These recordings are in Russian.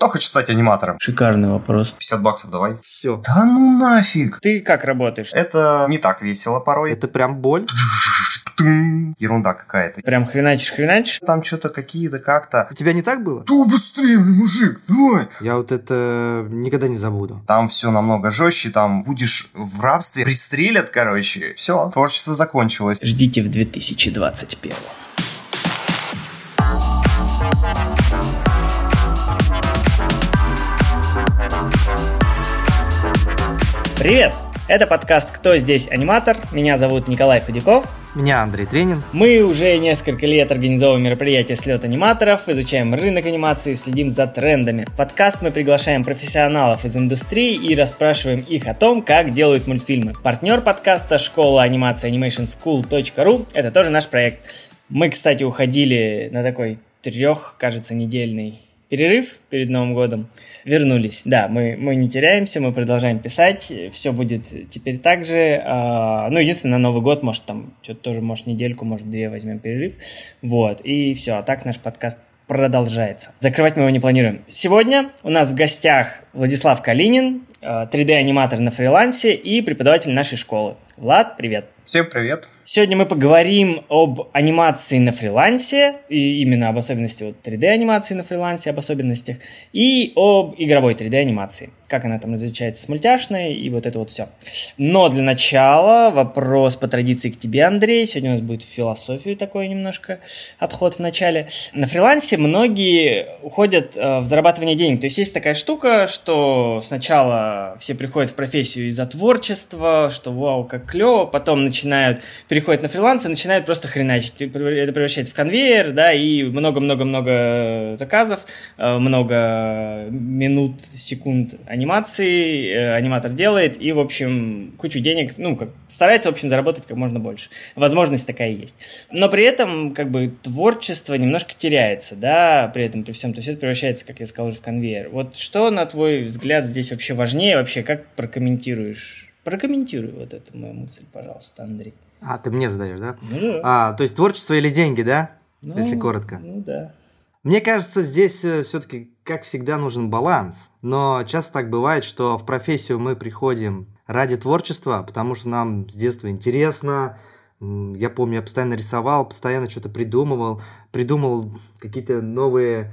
Кто хочет стать аниматором? Шикарный вопрос. 50 баксов давай. Все. Да ну нафиг! Ты как работаешь? Это не так весело порой. Это прям боль. Ерунда какая-то. Прям хреначишь, хреначишь? Там что-то какие-то как-то... У тебя не так было? Да быстрее, мужик, давай! Я вот это никогда не забуду. Там все намного жестче, там будешь в рабстве, пристрелят, короче. Все, творчество закончилось. Ждите в 2021. Привет! Это подкаст «Кто здесь аниматор?». Меня зовут Николай Федяков. Меня Андрей Тренин. Мы уже несколько лет организовываем мероприятия «Слет аниматоров», изучаем рынок анимации, следим за трендами. В подкаст мы приглашаем профессионалов из индустрии и расспрашиваем их о том, как делают мультфильмы. Партнер подкаста – школа анимации animationschool.ru. Это тоже наш проект. Мы, кстати, уходили на такой трех, кажется, недельный перерыв перед Новым годом. Вернулись. Да, мы, мы не теряемся, мы продолжаем писать. Все будет теперь так же. А, ну, единственное, на Новый год, может, там что-то тоже, может, недельку, может, две возьмем перерыв. Вот. И все. А так наш подкаст продолжается. Закрывать мы его не планируем. Сегодня у нас в гостях Владислав Калинин, 3D-аниматор на фрилансе и преподаватель нашей школы. Влад, привет. Всем привет. Сегодня мы поговорим об анимации на фрилансе, и именно об особенности вот 3D-анимации на фрилансе, об особенностях, и об игровой 3D-анимации. Как она там различается с мультяшной, и вот это вот все. Но для начала вопрос по традиции к тебе, Андрей. Сегодня у нас будет философию такой немножко отход в начале. На фрилансе многие уходят э, в зарабатывание денег. То есть есть такая штука, что сначала все приходят в профессию из-за творчества, что вау, как клево, потом начинают переходят на фриланс и начинают просто хреначить. Это превращается в конвейер, да, и много-много-много заказов, э, много минут, секунд анимации э, аниматор делает, и, в общем, кучу денег, ну, как, старается, в общем, заработать как можно больше. Возможность такая есть. Но при этом, как бы, творчество немножко теряется, да, при этом, при всем, то есть это превращается, как я сказал, уже в конвейер. Вот что, на твой взгляд, здесь вообще важнее, вообще, как прокомментируешь Прокомментируй вот эту мою мысль, пожалуйста, Андрей. А, ты мне задаешь, да? Ну да. А, то есть творчество или деньги, да? Ну, Если коротко. Ну да. Мне кажется, здесь э, все-таки, как всегда, нужен баланс. Но часто так бывает, что в профессию мы приходим ради творчества, потому что нам с детства интересно. Я помню, я постоянно рисовал, постоянно что-то придумывал, придумал какие-то новые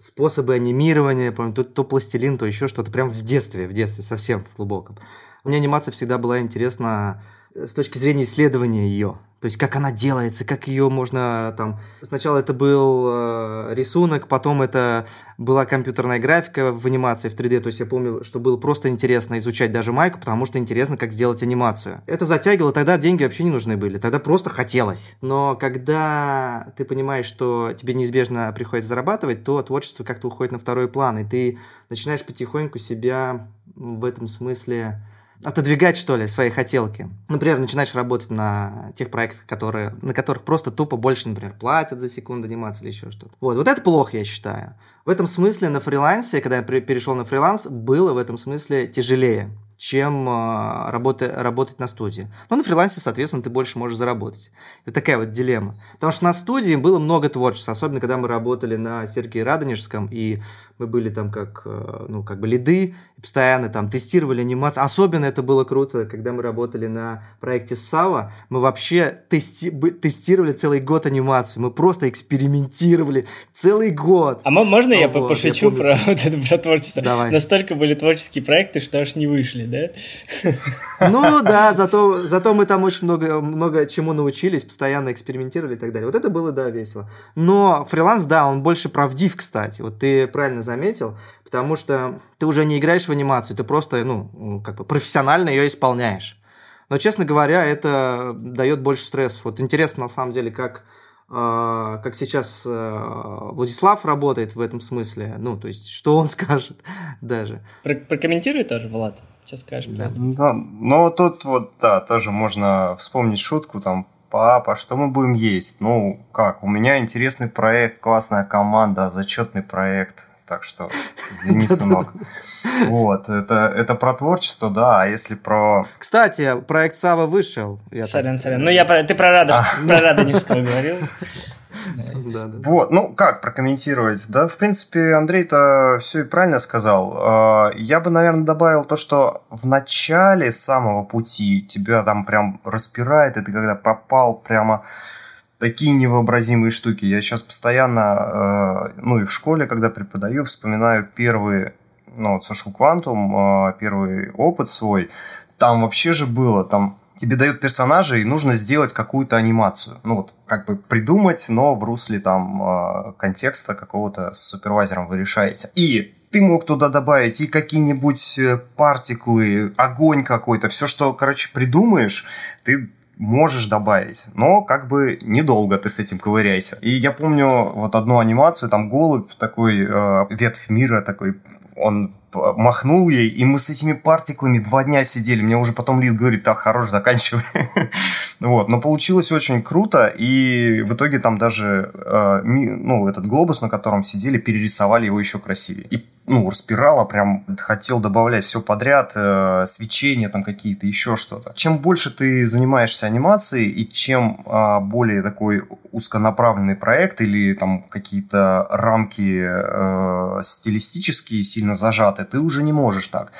способы анимирования, помню, то, то пластилин, то еще что-то, прям в детстве, в детстве, совсем в глубоком. Мне анимация всегда была интересна с точки зрения исследования ее. То есть, как она делается, как ее можно там... Сначала это был э, рисунок, потом это была компьютерная графика в анимации в 3D. То есть, я помню, что было просто интересно изучать даже майку, потому что интересно, как сделать анимацию. Это затягивало, тогда деньги вообще не нужны были. Тогда просто хотелось. Но когда ты понимаешь, что тебе неизбежно приходится зарабатывать, то творчество как-то уходит на второй план, и ты начинаешь потихоньку себя в этом смысле отодвигать, что ли, свои хотелки. Например, начинаешь работать на тех проектах, которые, на которых просто тупо больше, например, платят за секунду анимации или еще что-то. Вот, вот это плохо, я считаю. В этом смысле на фрилансе, когда я перешел на фриланс, было в этом смысле тяжелее чем э, работа, работать на студии. Но на фрилансе, соответственно, ты больше можешь заработать. Это такая вот дилемма. Потому что на студии было много творчества, особенно когда мы работали на Сергее Радонежском, и мы были там как, э, ну, как бы лиды, постоянно там тестировали анимацию. Особенно это было круто, когда мы работали на проекте Сава, мы вообще тести тестировали целый год анимацию, мы просто экспериментировали целый год. А можно я вот, пошучу я помню... про вот это про творчество? Давай. Настолько были творческие проекты, что аж не вышли, да? Ну да, зато, зато мы там очень много, много чему научились, постоянно экспериментировали и так далее. Вот это было, да, весело. Но фриланс, да, он больше правдив, кстати. Вот ты правильно заметил, потому что ты уже не играешь в анимацию, ты просто, ну, как бы профессионально ее исполняешь. Но, честно говоря, это дает больше стресса. Вот интересно, на самом деле, как, э, как сейчас э, Владислав работает в этом смысле. Ну, то есть, что он скажет даже. Про прокомментируй тоже, Влад. Сейчас скажешь. Да. да. Ну, тут вот, да, тоже можно вспомнить шутку, там, папа, что мы будем есть? Ну, как, у меня интересный проект, классная команда, зачетный проект так что извини, сынок. Вот, это, это про творчество, да, а если про... Кстати, проект Сава вышел. Я сорян, так... сорян. Ну, я, ты про Радонежского, про Радонежского говорил. Вот, ну как прокомментировать? Да, в принципе, Андрей-то все и правильно сказал. А, я бы, наверное, добавил то, что в начале самого пути тебя там прям распирает, и ты когда попал прямо такие невообразимые штуки. Я сейчас постоянно, э, ну и в школе, когда преподаю, вспоминаю первые, ну, вот Social Quantum, э, первый опыт свой. Там вообще же было, там тебе дают персонажа, и нужно сделать какую-то анимацию. Ну вот, как бы придумать, но в русле там э, контекста какого-то с супервайзером вы решаете. И ты мог туда добавить и какие-нибудь партиклы, огонь какой-то, все, что, короче, придумаешь, ты можешь добавить, но как бы недолго ты с этим ковыряйся. И я помню вот одну анимацию, там голубь такой, э, ветвь мира такой, он махнул ей, и мы с этими партиклами два дня сидели. Мне уже потом Лид говорит, так, хорош, заканчивай. вот, но получилось очень круто, и в итоге там даже, э, ну, этот глобус, на котором сидели, перерисовали его еще красивее. И ну, распирало, прям хотел добавлять все подряд, э, свечения там какие-то, еще что-то. Чем больше ты занимаешься анимацией, и чем э, более такой узконаправленный проект или там какие-то рамки э, стилистические сильно зажаты, ты уже не можешь так,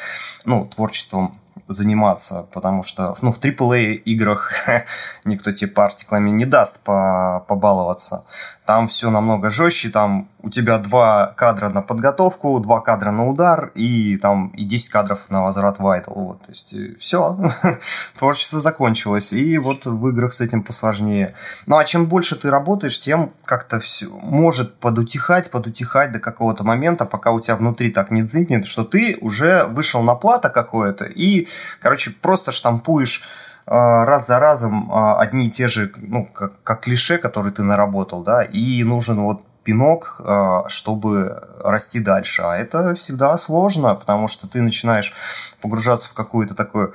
ну, творчеством заниматься, потому что ну, в AAA играх никто тебе партиклами не даст побаловаться. Там все намного жестче, там у тебя два кадра на подготовку, два кадра на удар и там и 10 кадров на возврат Vital. Вот, то есть все, творчество закончилось. И вот в играх с этим посложнее. Ну а чем больше ты работаешь, тем как-то все может подутихать, подутихать до какого-то момента, пока у тебя внутри так не дзынкнет, что ты уже вышел на плато какое-то и, короче, просто штампуешь раз за разом а, одни и те же, ну, как, как клише, которые ты наработал, да, и нужен вот пинок, а, чтобы расти дальше. А это всегда сложно, потому что ты начинаешь погружаться в какую-то такую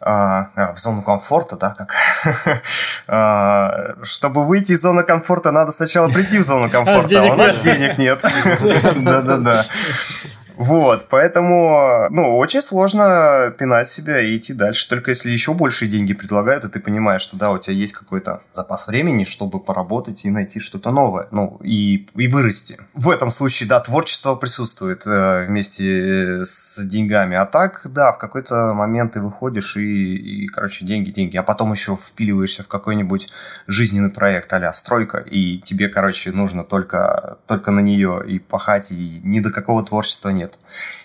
в зону комфорта, да, как чтобы выйти из зоны комфорта, надо сначала прийти в зону комфорта, а у нас денег нет. Да-да-да. Вот, поэтому, ну, очень сложно пинать себя и идти дальше. Только если еще большие деньги предлагают, и ты понимаешь, что да, у тебя есть какой-то запас времени, чтобы поработать и найти что-то новое, ну, и, и вырасти. В этом случае, да, творчество присутствует э, вместе с деньгами. А так, да, в какой-то момент ты выходишь и, и короче, деньги, деньги. А потом еще впиливаешься в какой-нибудь жизненный проект а стройка, и тебе, короче, нужно только, только на нее и пахать, и ни до какого творчества нет нет.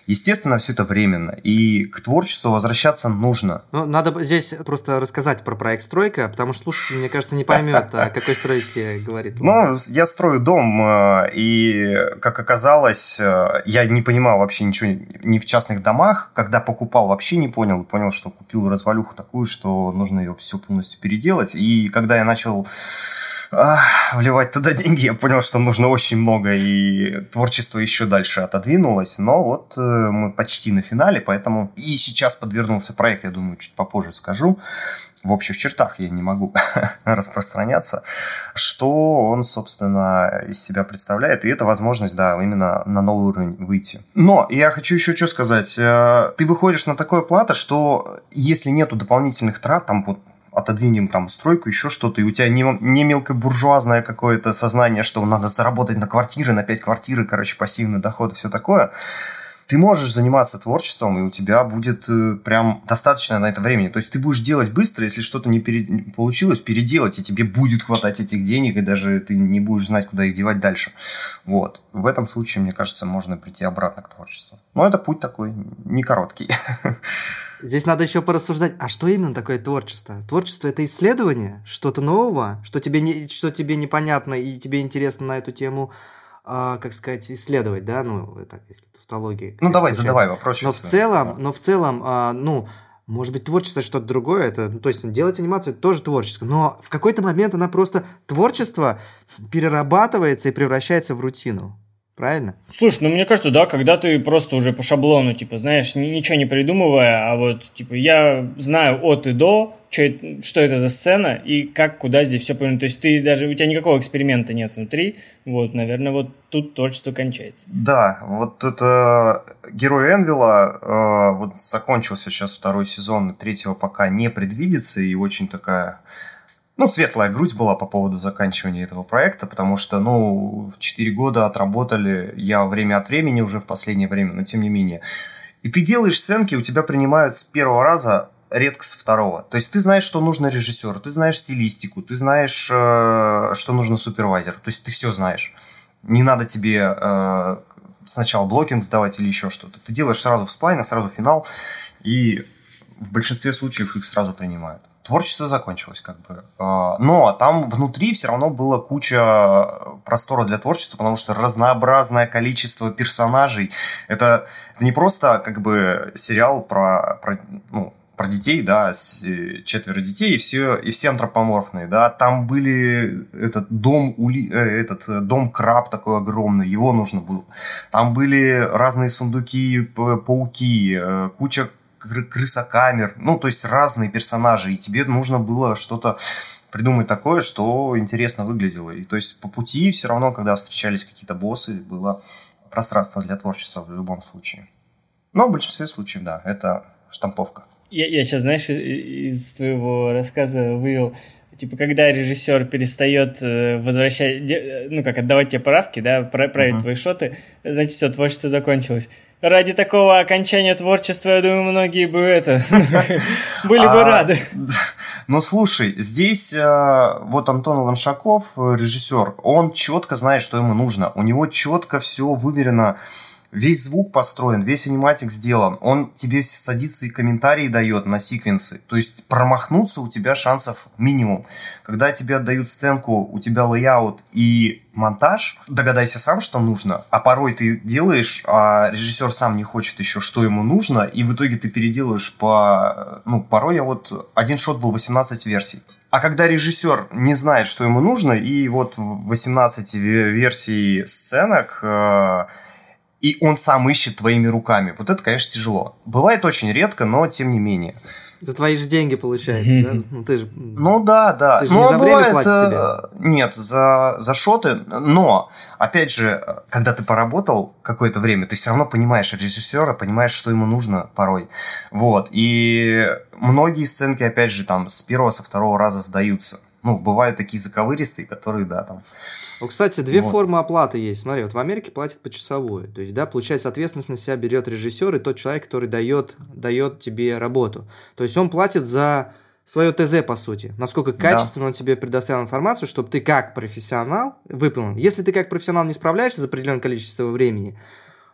Естественно, все это временно, и к творчеству возвращаться нужно. Ну, надо здесь просто рассказать про проект «Стройка», потому что слушатель, мне кажется, не поймет, о какой стройке говорит. Ну, я строю дом, э, и, как оказалось, э, я не понимал вообще ничего ни в частных домах. Когда покупал, вообще не понял. Понял, что купил развалюху такую, что нужно ее все полностью переделать. И когда я начал вливать туда деньги, я понял, что нужно очень много, и творчество еще дальше отодвинулось, но вот э, мы почти на финале, поэтому и сейчас подвернулся проект, я думаю, чуть попозже скажу, в общих чертах я не могу распространяться, что он, собственно, из себя представляет, и это возможность, да, именно на новый уровень выйти. Но я хочу еще что сказать. Э, ты выходишь на такое плато, что если нету дополнительных трат, там вот отодвинем там стройку, еще что-то, и у тебя не, не мелкобуржуазное какое-то сознание, что надо заработать на квартиры, на 5 квартиры, короче, пассивный доход и все такое, ты можешь заниматься творчеством, и у тебя будет э, прям достаточно на это времени. То есть ты будешь делать быстро, если что-то не пере... получилось, переделать, и тебе будет хватать этих денег, и даже ты не будешь знать, куда их девать дальше. Вот. В этом случае, мне кажется, можно прийти обратно к творчеству. Но это путь такой не короткий. Здесь надо еще порассуждать, а что именно такое творчество? Творчество это исследование, что-то нового, что тебе, не, что тебе непонятно и тебе интересно на эту тему, а, как сказать, исследовать, да, ну, так, если тавтология. Ну, давай, получается. задавай вопрос. Но в целом, да. но в целом, а, ну, может быть, творчество что-то другое, это, ну, то есть делать анимацию это тоже творчество, но в какой-то момент она просто творчество перерабатывается и превращается в рутину. Правильно? Слушай, ну мне кажется, да, когда ты просто уже по шаблону, типа, знаешь, ничего не придумывая, а вот, типа, я знаю от и до, что, что это за сцена и как, куда здесь все повернуть. То есть ты даже, у тебя никакого эксперимента нет внутри, вот, наверное, вот тут творчество кончается. Да, вот это Герой Энвилла, э, вот закончился сейчас второй сезон, третьего пока не предвидится, и очень такая ну, светлая грудь была по поводу заканчивания этого проекта, потому что, ну, в 4 года отработали я время от времени уже в последнее время, но тем не менее. И ты делаешь сценки, у тебя принимают с первого раза редко со второго. То есть ты знаешь, что нужно режиссеру, ты знаешь стилистику, ты знаешь, э, что нужно супервайзеру. То есть ты все знаешь. Не надо тебе э, сначала блокинг сдавать или еще что-то. Ты делаешь сразу в сплайна, сразу финал, и в большинстве случаев их сразу принимают. Творчество закончилось как бы. А, но там внутри все равно было куча простора для творчества, потому что разнообразное количество персонажей. Это, не просто как бы сериал про, про ну, про детей, да, четверо детей, и все, и все антропоморфные, да, там были этот дом, ули, э, этот э, дом краб такой огромный, его нужно было. Там были разные сундуки, пауки, э, куча крысокамер, ну, то есть разные персонажи, и тебе нужно было что-то придумать такое, что интересно выглядело. И то есть по пути все равно, когда встречались какие-то боссы, было пространство для творчества в любом случае. Но в большинстве случаев, да, это штамповка. Я, я сейчас, знаешь, из твоего рассказа вывел, типа, когда режиссер перестает э, возвращать, ну, как отдавать тебе правки, да, править uh-huh. твои шоты, значит, все, творчество закончилось. Ради такого окончания творчества, я думаю, многие бы это были бы а, рады. Ну, слушай, здесь э, вот Антон Ланшаков, режиссер, он четко знает, что ему нужно. У него четко все выверено весь звук построен, весь аниматик сделан, он тебе садится и комментарии дает на секвенсы, то есть промахнуться у тебя шансов минимум. Когда тебе отдают сценку, у тебя layout и монтаж, догадайся сам, что нужно, а порой ты делаешь, а режиссер сам не хочет еще, что ему нужно, и в итоге ты переделываешь по... Ну, порой я вот... Один shot был 18 версий. А когда режиссер не знает, что ему нужно, и вот 18 версий сценок э, и он сам ищет твоими руками. Вот это, конечно, тяжело. Бывает очень редко, но тем не менее. За твои же деньги, получается, да? Ну, ты же... ну да, да. Ты же но не за бывает, время платят тебе. Э, нет, за, за шоты. Но, опять же, когда ты поработал какое-то время, ты все равно понимаешь режиссера, понимаешь, что ему нужно порой. Вот. И многие сценки, опять же, там с первого, со второго раза сдаются. Ну, бывают такие заковыристые, которые, да, там ну, кстати, две вот. формы оплаты есть. Смотри, вот в Америке платят почасовую. То есть, да, получается, ответственность на себя берет режиссер и тот человек, который дает, дает тебе работу. То есть он платит за свое ТЗ, по сути. Насколько качественно да. он тебе предоставил информацию, чтобы ты как профессионал выполнил. Если ты как профессионал не справляешься за определенное количество времени,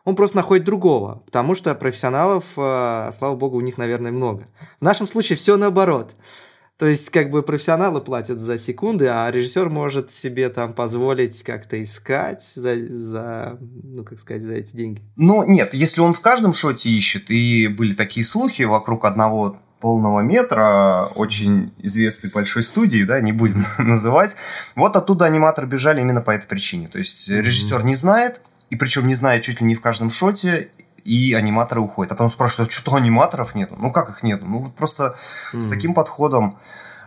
он просто находит другого, потому что профессионалов, э, слава богу, у них, наверное, много. В нашем случае все наоборот. То есть, как бы профессионалы платят за секунды, а режиссер может себе там позволить как-то искать за, за, ну, как сказать, за эти деньги. Ну, нет, если он в каждом шоте ищет, и были такие слухи вокруг одного полного метра, очень известной большой студии, да, не будем называть. Вот оттуда аниматоры бежали именно по этой причине. То есть режиссер не знает, и причем не знает чуть ли не в каждом шоте, и аниматоры уходят. А потом спрашивают, а что-то аниматоров нету? Ну как их нету? Ну просто mm. с таким подходом.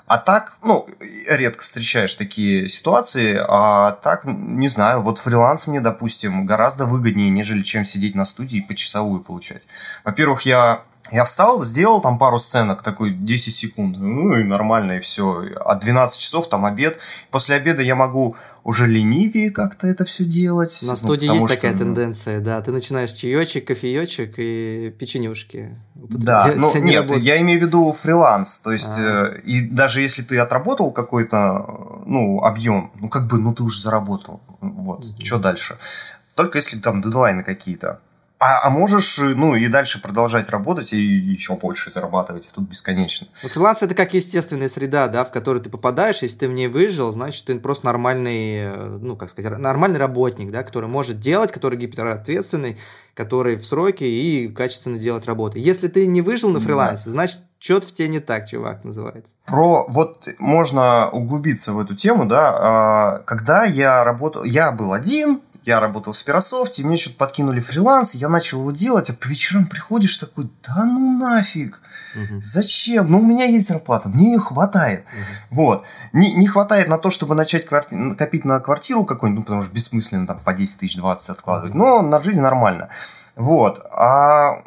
А так, ну, редко встречаешь такие ситуации, а так, не знаю, вот фриланс мне, допустим, гораздо выгоднее, нежели чем сидеть на студии и почасовую получать. Во-первых, я я встал, сделал там пару сценок, такой 10 секунд, ну и нормально, и все. А 12 часов там обед. После обеда я могу уже ленивее как-то это все делать. На ну, студии ну, есть что, такая ну... тенденция, да. Ты начинаешь чаечек, кофеечек и печенюшки. Да, ну нет, работать. я имею в виду фриланс. То есть, а. э, и даже если ты отработал какой-то ну, объем, ну как бы, ну ты уже заработал. Вот, угу. что дальше? Только если там дедлайны какие-то. А, а можешь, ну, и дальше продолжать работать и еще больше зарабатывать, тут бесконечно. Ну, фриланс это как естественная среда, да, в которую ты попадаешь, если ты в ней выжил, значит, ты просто нормальный, э, ну, как сказать, нормальный работник, да, который может делать, который гиперответственный, который в сроке и качественно делать работу. Если ты не выжил на фрилансе, да. значит, что-то в тебе не так, чувак, называется. Про, вот можно углубиться в эту тему, да, а, когда я работал, я был один, я работал в Спирософте, мне что-то подкинули фриланс, я начал его делать, а по вечерам приходишь такой, да ну нафиг, угу. зачем? Ну, у меня есть зарплата, мне ее хватает. Угу. Вот. Не, не хватает на то, чтобы начать кварти... копить на квартиру какую-нибудь, ну, потому что бессмысленно там по 10 тысяч 20 откладывать, но на жизнь нормально. Вот. А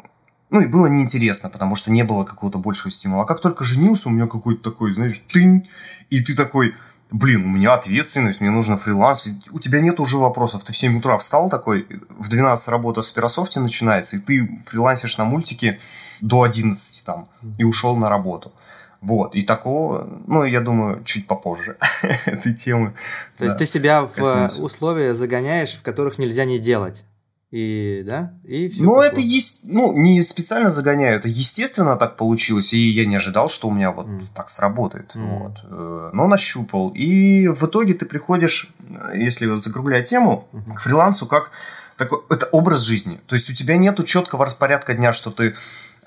ну и было неинтересно, потому что не было какого-то большего стимула. А как только женился, у меня какой-то такой, знаешь, тынь, и ты такой, блин, у меня ответственность, мне нужно фриланс, у тебя нет уже вопросов. Ты в 7 утра встал такой, в 12 работа в Спирософте начинается, и ты фрилансишь на мультике до 11 там, и ушел на работу. Вот, и такого, ну, я думаю, чуть попозже этой темы. То да, есть ты себя в коснемся. условия загоняешь, в которых нельзя не делать. И, да, и все. Ну, это есть, ну, не специально загоняю, это естественно так получилось, и я не ожидал, что у меня вот mm. так сработает. Mm. Вот. Э, но нащупал. И в итоге ты приходишь, если закруглять тему, mm-hmm. к фрилансу как такой, это образ жизни. То есть у тебя нету четкого распорядка дня, что ты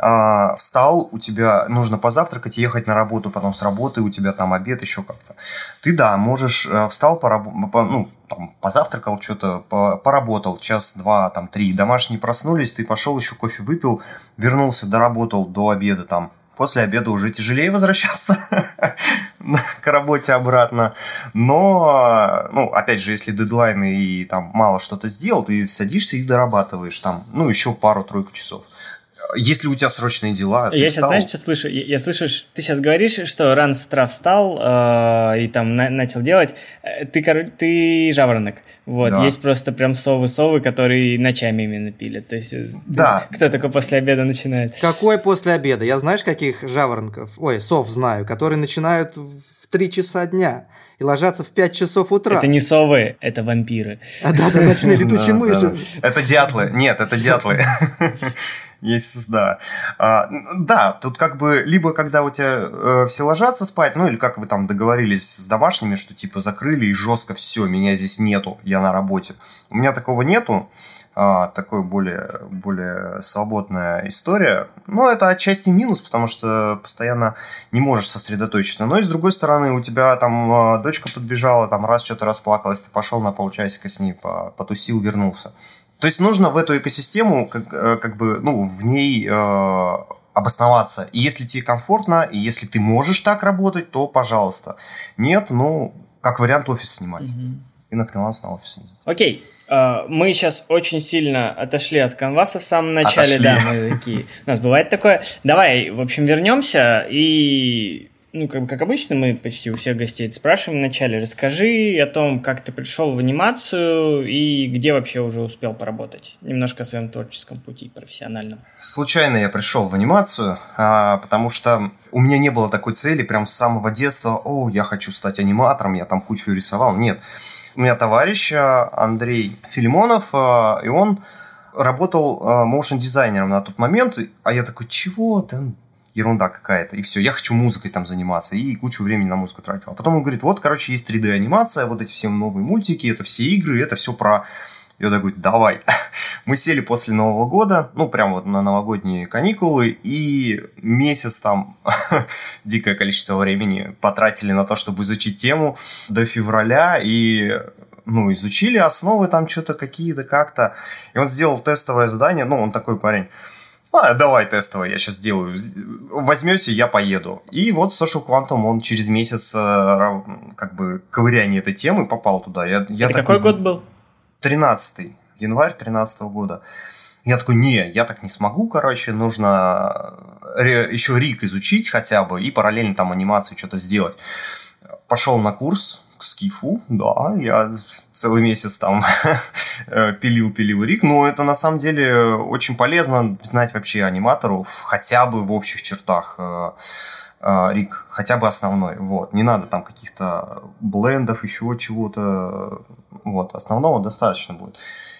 а, встал, у тебя нужно позавтракать, ехать на работу, потом с работы, у тебя там обед, еще как-то. Ты, да, можешь, э, встал, пораб... ну, там, позавтракал, что-то, поработал, час, два, там, три, домашние проснулись, ты пошел еще кофе выпил, вернулся, доработал до обеда, там, после обеда уже тяжелее возвращаться к работе обратно. Но, ну, опять же, если дедлайны и там мало что-то сделал, ты садишься и дорабатываешь там, ну, еще пару-тройку часов если у тебя срочные дела. Я сейчас, встал... знаешь, что слышу? Я, я слышу, ты сейчас говоришь, что рано с утра встал э, и там на, начал делать. Э, ты, короче, ты жаворонок. Вот, да. есть просто прям совы-совы, которые ночами именно пилят. То есть, э, да. Ты, кто только после обеда начинает? Какой после обеда? Я знаешь, каких жаворонков, ой, сов знаю, которые начинают в 3 часа дня и ложатся в 5 часов утра. Это не совы, это вампиры. А да, да, ночные летучие мыши. Это дятлы. Нет, это дятлы. Есть, да. А, да, тут как бы либо когда у тебя э, все ложатся спать, ну или как вы там договорились с домашними, что типа закрыли и жестко все, меня здесь нету, я на работе. У меня такого нету. А, такой более, более свободная история. Но это отчасти минус, потому что постоянно не можешь сосредоточиться. Но и с другой стороны, у тебя там а, дочка подбежала, там раз что-то расплакалась, ты пошел на полчасика с ней, потусил, вернулся. То есть нужно в эту экосистему как, э, как бы, ну, в ней э, обосноваться. И если тебе комфортно, и если ты можешь так работать, то пожалуйста. Нет, ну, как вариант офис снимать. Угу. И на фриланс на офис. Окей. Uh, мы сейчас очень сильно отошли от канваса в самом начале, отошли. да, мы такие. У нас бывает такое. Давай, в общем, вернемся и ну, как, как обычно, мы почти у всех гостей спрашиваем вначале, расскажи о том, как ты пришел в анимацию и где вообще уже успел поработать. Немножко о своем творческом пути профессиональном. Случайно я пришел в анимацию, а, потому что у меня не было такой цели прям с самого детства, о, я хочу стать аниматором, я там кучу рисовал. Нет. У меня товарищ а, Андрей Филимонов, а, и он работал моушен дизайнером на тот момент, а я такой, чего? Да ерунда какая-то, и все, я хочу музыкой там заниматься, и кучу времени на музыку тратил. А потом он говорит, вот, короче, есть 3D-анимация, вот эти все новые мультики, это все игры, это все про... Он говорит, давай. Мы сели после Нового года, ну, прям вот на новогодние каникулы, и месяц там дикое количество времени потратили на то, чтобы изучить тему до февраля, и ну, изучили основы там что-то какие-то как-то. И он сделал тестовое задание, ну, он такой парень а, давай тестовое, я сейчас сделаю. Возьмете, я поеду. И вот Social Quantum, он через месяц э, как бы ковыряние этой темы попал туда. Я, я Это какой год был? 13 январь 13 года. Я такой, не, я так не смогу, короче, нужно э, еще Рик изучить хотя бы и параллельно там анимацию что-то сделать. Пошел на курс, к скифу, да, я целый месяц там пилил-пилил рик, но это на самом деле очень полезно знать вообще аниматору хотя бы в общих чертах э, э, рик, хотя бы основной, вот, не надо там каких-то блендов, еще чего-то, вот, основного достаточно будет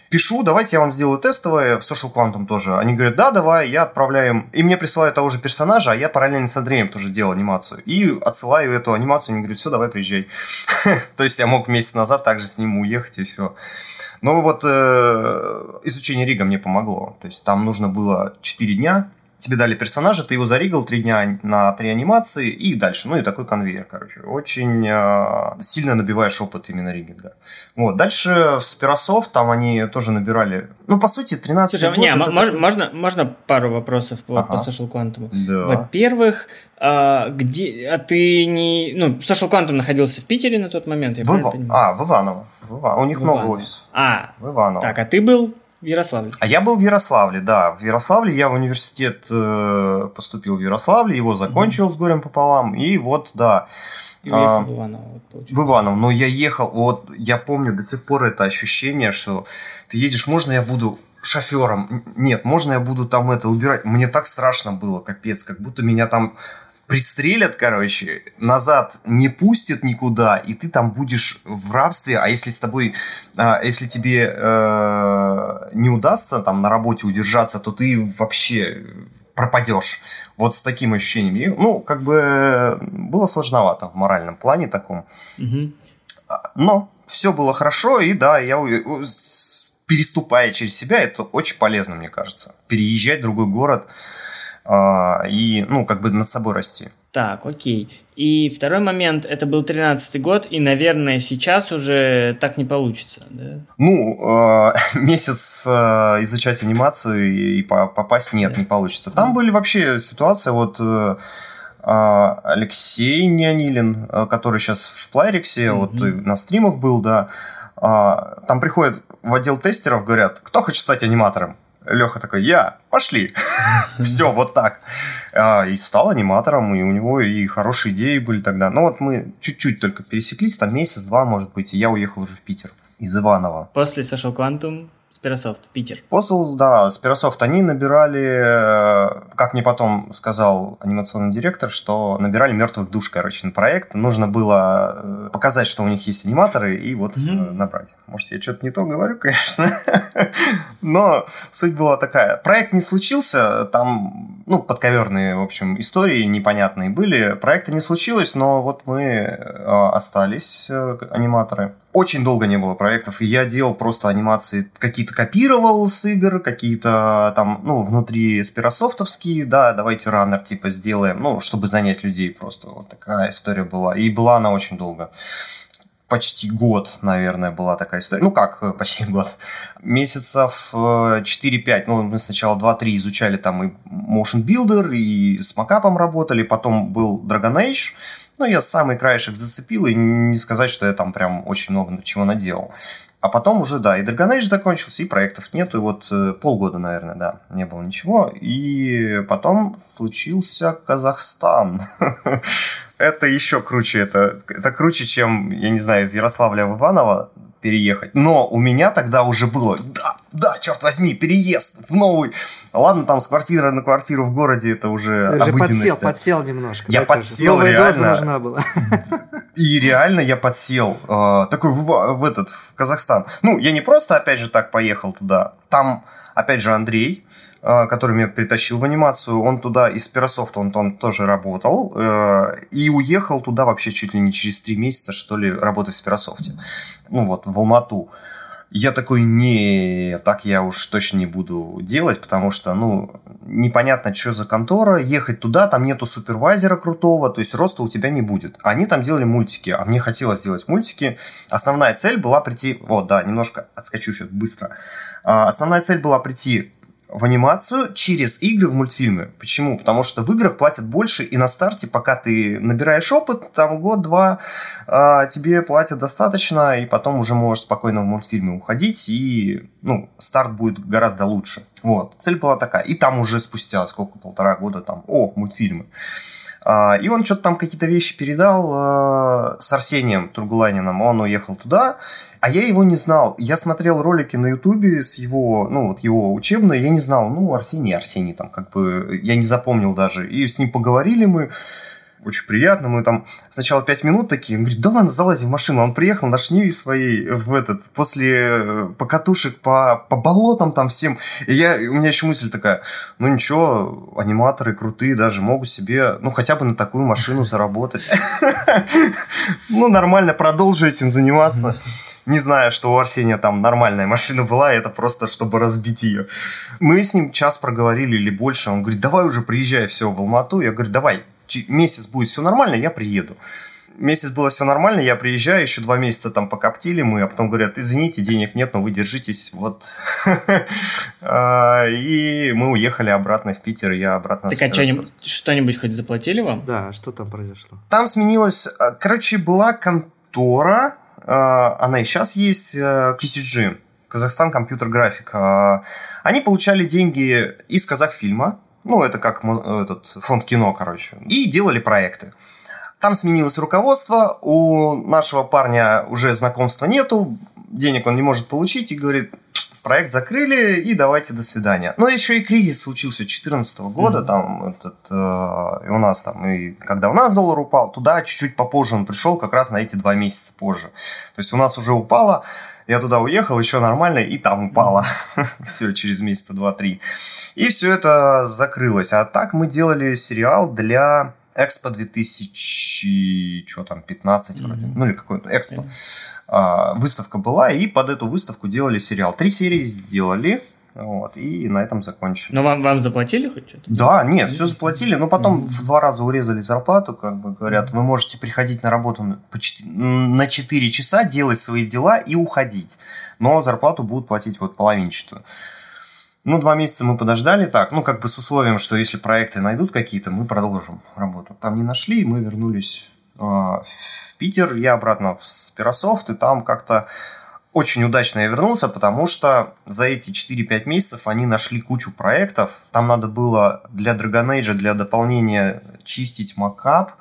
пишу, давайте я вам сделаю тестовое в Social Quantum тоже. Они говорят, да, давай, я отправляю им. И мне присылают того же персонажа, а я параллельно с Андреем тоже делал анимацию. И отсылаю эту анимацию, они говорят, все, давай приезжай. То есть я мог месяц назад также с ним уехать и все. Но вот э, изучение Рига мне помогло. То есть там нужно было 4 дня тебе дали персонажа, ты его заригал три дня на три анимации и дальше. Ну и такой конвейер, короче. Очень э, сильно набиваешь опыт именно ригинга. Вот. Дальше в Спирософт там они тоже набирали, ну по сути 13 Слушай, год, не, это... можно, можно, можно пару вопросов по, ага. по Social Quantum? Да. Во-первых, а, где, а ты не, ну Social Quantum находился в Питере на тот момент, я в Ив... А, в Иваново. В Иваново. У них в много офисов. А, в Иваново. Так, а ты был В Ярославле. А я был в Ярославле, да. В Ярославле я в университет э, поступил в Ярославле, его закончил mm-hmm. с горем пополам. И вот, да. И уехал а, в Иваново, вот, В Иваново. Но я ехал, вот я помню до сих пор это ощущение, что ты едешь, можно я буду шофером? Нет, можно я буду там это убирать? Мне так страшно было, капец, как будто меня там пристрелят, короче, назад не пустят никуда, и ты там будешь в рабстве, а если с тобой, а, если тебе э, не удастся там на работе удержаться, то ты вообще пропадешь. Вот с таким ощущением. И, ну, как бы было сложновато в моральном плане таком. Угу. Но все было хорошо, и да, я переступая через себя, это очень полезно, мне кажется. Переезжать в другой город, и, ну, как бы над собой расти. Так, окей. И второй момент, это был 13-й год, и, наверное, сейчас уже так не получится, да? Ну, э, месяц э, изучать анимацию и попасть нет, да. не получится. Там были вообще ситуации, вот э, Алексей Неонилин, который сейчас в Плайрексе, mm-hmm. вот на стримах был, да, там приходят в отдел тестеров, говорят, кто хочет стать аниматором? Леха такой, я, пошли. Все, вот так. А, и стал аниматором, и у него и хорошие идеи были тогда. Но вот мы чуть-чуть только пересеклись, там месяц-два, может быть, и я уехал уже в Питер из Иванова. После Social Quantum Спирософт, Питер. После, да, Спирософт, они набирали, э, как мне потом сказал анимационный директор, что набирали мертвых душ, короче, на проект. Нужно было э, показать, что у них есть аниматоры, и вот mm-hmm. набрать. Может, я что-то не то говорю, конечно. Но суть была такая. Проект не случился, там, ну, подковерные, в общем, истории непонятные были. Проекта не случилось, но вот мы остались, аниматоры очень долго не было проектов, и я делал просто анимации, какие-то копировал с игр, какие-то там, ну, внутри спирософтовские, да, давайте раннер типа сделаем, ну, чтобы занять людей просто. Вот такая история была. И была она очень долго. Почти год, наверное, была такая история. Ну как, э, почти год. Месяцев 4-5. Э, ну, мы сначала 2-3 изучали там и Motion Builder, и с макапом работали. Потом был Dragon Age ну, я самый краешек зацепил, и не сказать, что я там прям очень много чего наделал. А потом уже, да, и Dragon Age закончился, и проектов нету, и вот э, полгода, наверное, да, не было ничего. И потом случился Казахстан. это еще круче, это, это круче, чем, я не знаю, из Ярославля в Иваново переехать. Но у меня тогда уже было, да, да, черт возьми, переезд в новый. Ладно, там с квартиры на квартиру в городе это уже Ты обыденность. подсел, подсел немножко. Я подсел, Новая реально. доза нужна была. И реально я подсел. Э, такой в, в этот, в Казахстан. Ну, я не просто, опять же, так поехал туда. Там, опять же, Андрей, который меня притащил в анимацию, он туда из Пирософта, он там тоже работал, э, и уехал туда вообще чуть ли не через три месяца, что ли, работать в Спирософте. Ну вот, в Алмату. Я такой, не, так я уж точно не буду делать, потому что, ну, непонятно, что за контора, ехать туда, там нету супервайзера крутого, то есть роста у тебя не будет. Они там делали мультики, а мне хотелось делать мультики. Основная цель была прийти, вот, да, немножко отскочу сейчас быстро. А, основная цель была прийти в анимацию через игры в мультфильмы. Почему? Потому что в играх платят больше, и на старте, пока ты набираешь опыт, там год-два, э, тебе платят достаточно, и потом уже можешь спокойно в мультфильмы уходить, и ну, старт будет гораздо лучше. Вот. Цель была такая. И там уже спустя сколько, полтора года там, о, мультфильмы. Uh, и он что-то там какие-то вещи передал uh, с Арсением Тургуланином. Он уехал туда, а я его не знал. Я смотрел ролики на Ютубе с его, ну, вот его учебной, я не знал, ну, Арсений, Арсений там, как бы, я не запомнил даже. И с ним поговорили мы, очень приятно. Мы там сначала пять минут такие, он говорит, да ладно, залази в машину. Он приехал на шниве своей в этот, после э, покатушек по, по болотам там всем. И я, у меня еще мысль такая, ну ничего, аниматоры крутые даже могут себе, ну хотя бы на такую машину заработать. Ну нормально, продолжу этим заниматься не зная, что у Арсения там нормальная машина была, это просто чтобы разбить ее. Мы с ним час проговорили или больше, он говорит, давай уже приезжай все в Алмату. Я говорю, давай, месяц будет все нормально, я приеду. Месяц было все нормально, я приезжаю, еще два месяца там покоптили мы, а потом говорят, извините, денег нет, но вы держитесь, вот. А, и мы уехали обратно в Питер, я обратно... Так а что-нибудь хоть заплатили вам? Да, что там произошло? Там сменилось... Короче, была контора, а, она и сейчас есть, TCG, э, Казахстан компьютер график. А, они получали деньги из Казахфильма, ну, это как этот фонд кино, короче, и делали проекты. Там сменилось руководство, у нашего парня уже знакомства нету, денег он не может получить и говорит, проект закрыли и давайте до свидания. Но еще и кризис случился 2014 года, mm-hmm. там этот, э, и у нас там, и когда у нас доллар упал, туда чуть-чуть попозже он пришел, как раз на эти два месяца позже. То есть у нас уже упало, я туда уехал, еще нормально, и там упало. все, через месяца два-три. И все это закрылось. А так мы делали сериал для Экспо 2000, что там, 15 mm-hmm. вроде, ну или какой-то Экспо. А, выставка была, и под эту выставку делали сериал. Три серии сделали, вот, и на этом закончили. Но вам, вам заплатили хоть что-то? Да, нет, все заплатили, но потом mm-hmm. в два раза урезали зарплату, как бы говорят, вы можете приходить на работу на 4 часа, делать свои дела и уходить. Но зарплату будут платить вот половинчатую. Ну, два месяца мы подождали так, ну, как бы с условием, что если проекты найдут какие-то, мы продолжим работу. Там не нашли, мы вернулись э, в Питер, я обратно в Спирософт, и там как-то очень удачно я вернулся, потому что за эти 4-5 месяцев они нашли кучу проектов. Там надо было для Dragon Age, для дополнения чистить макап,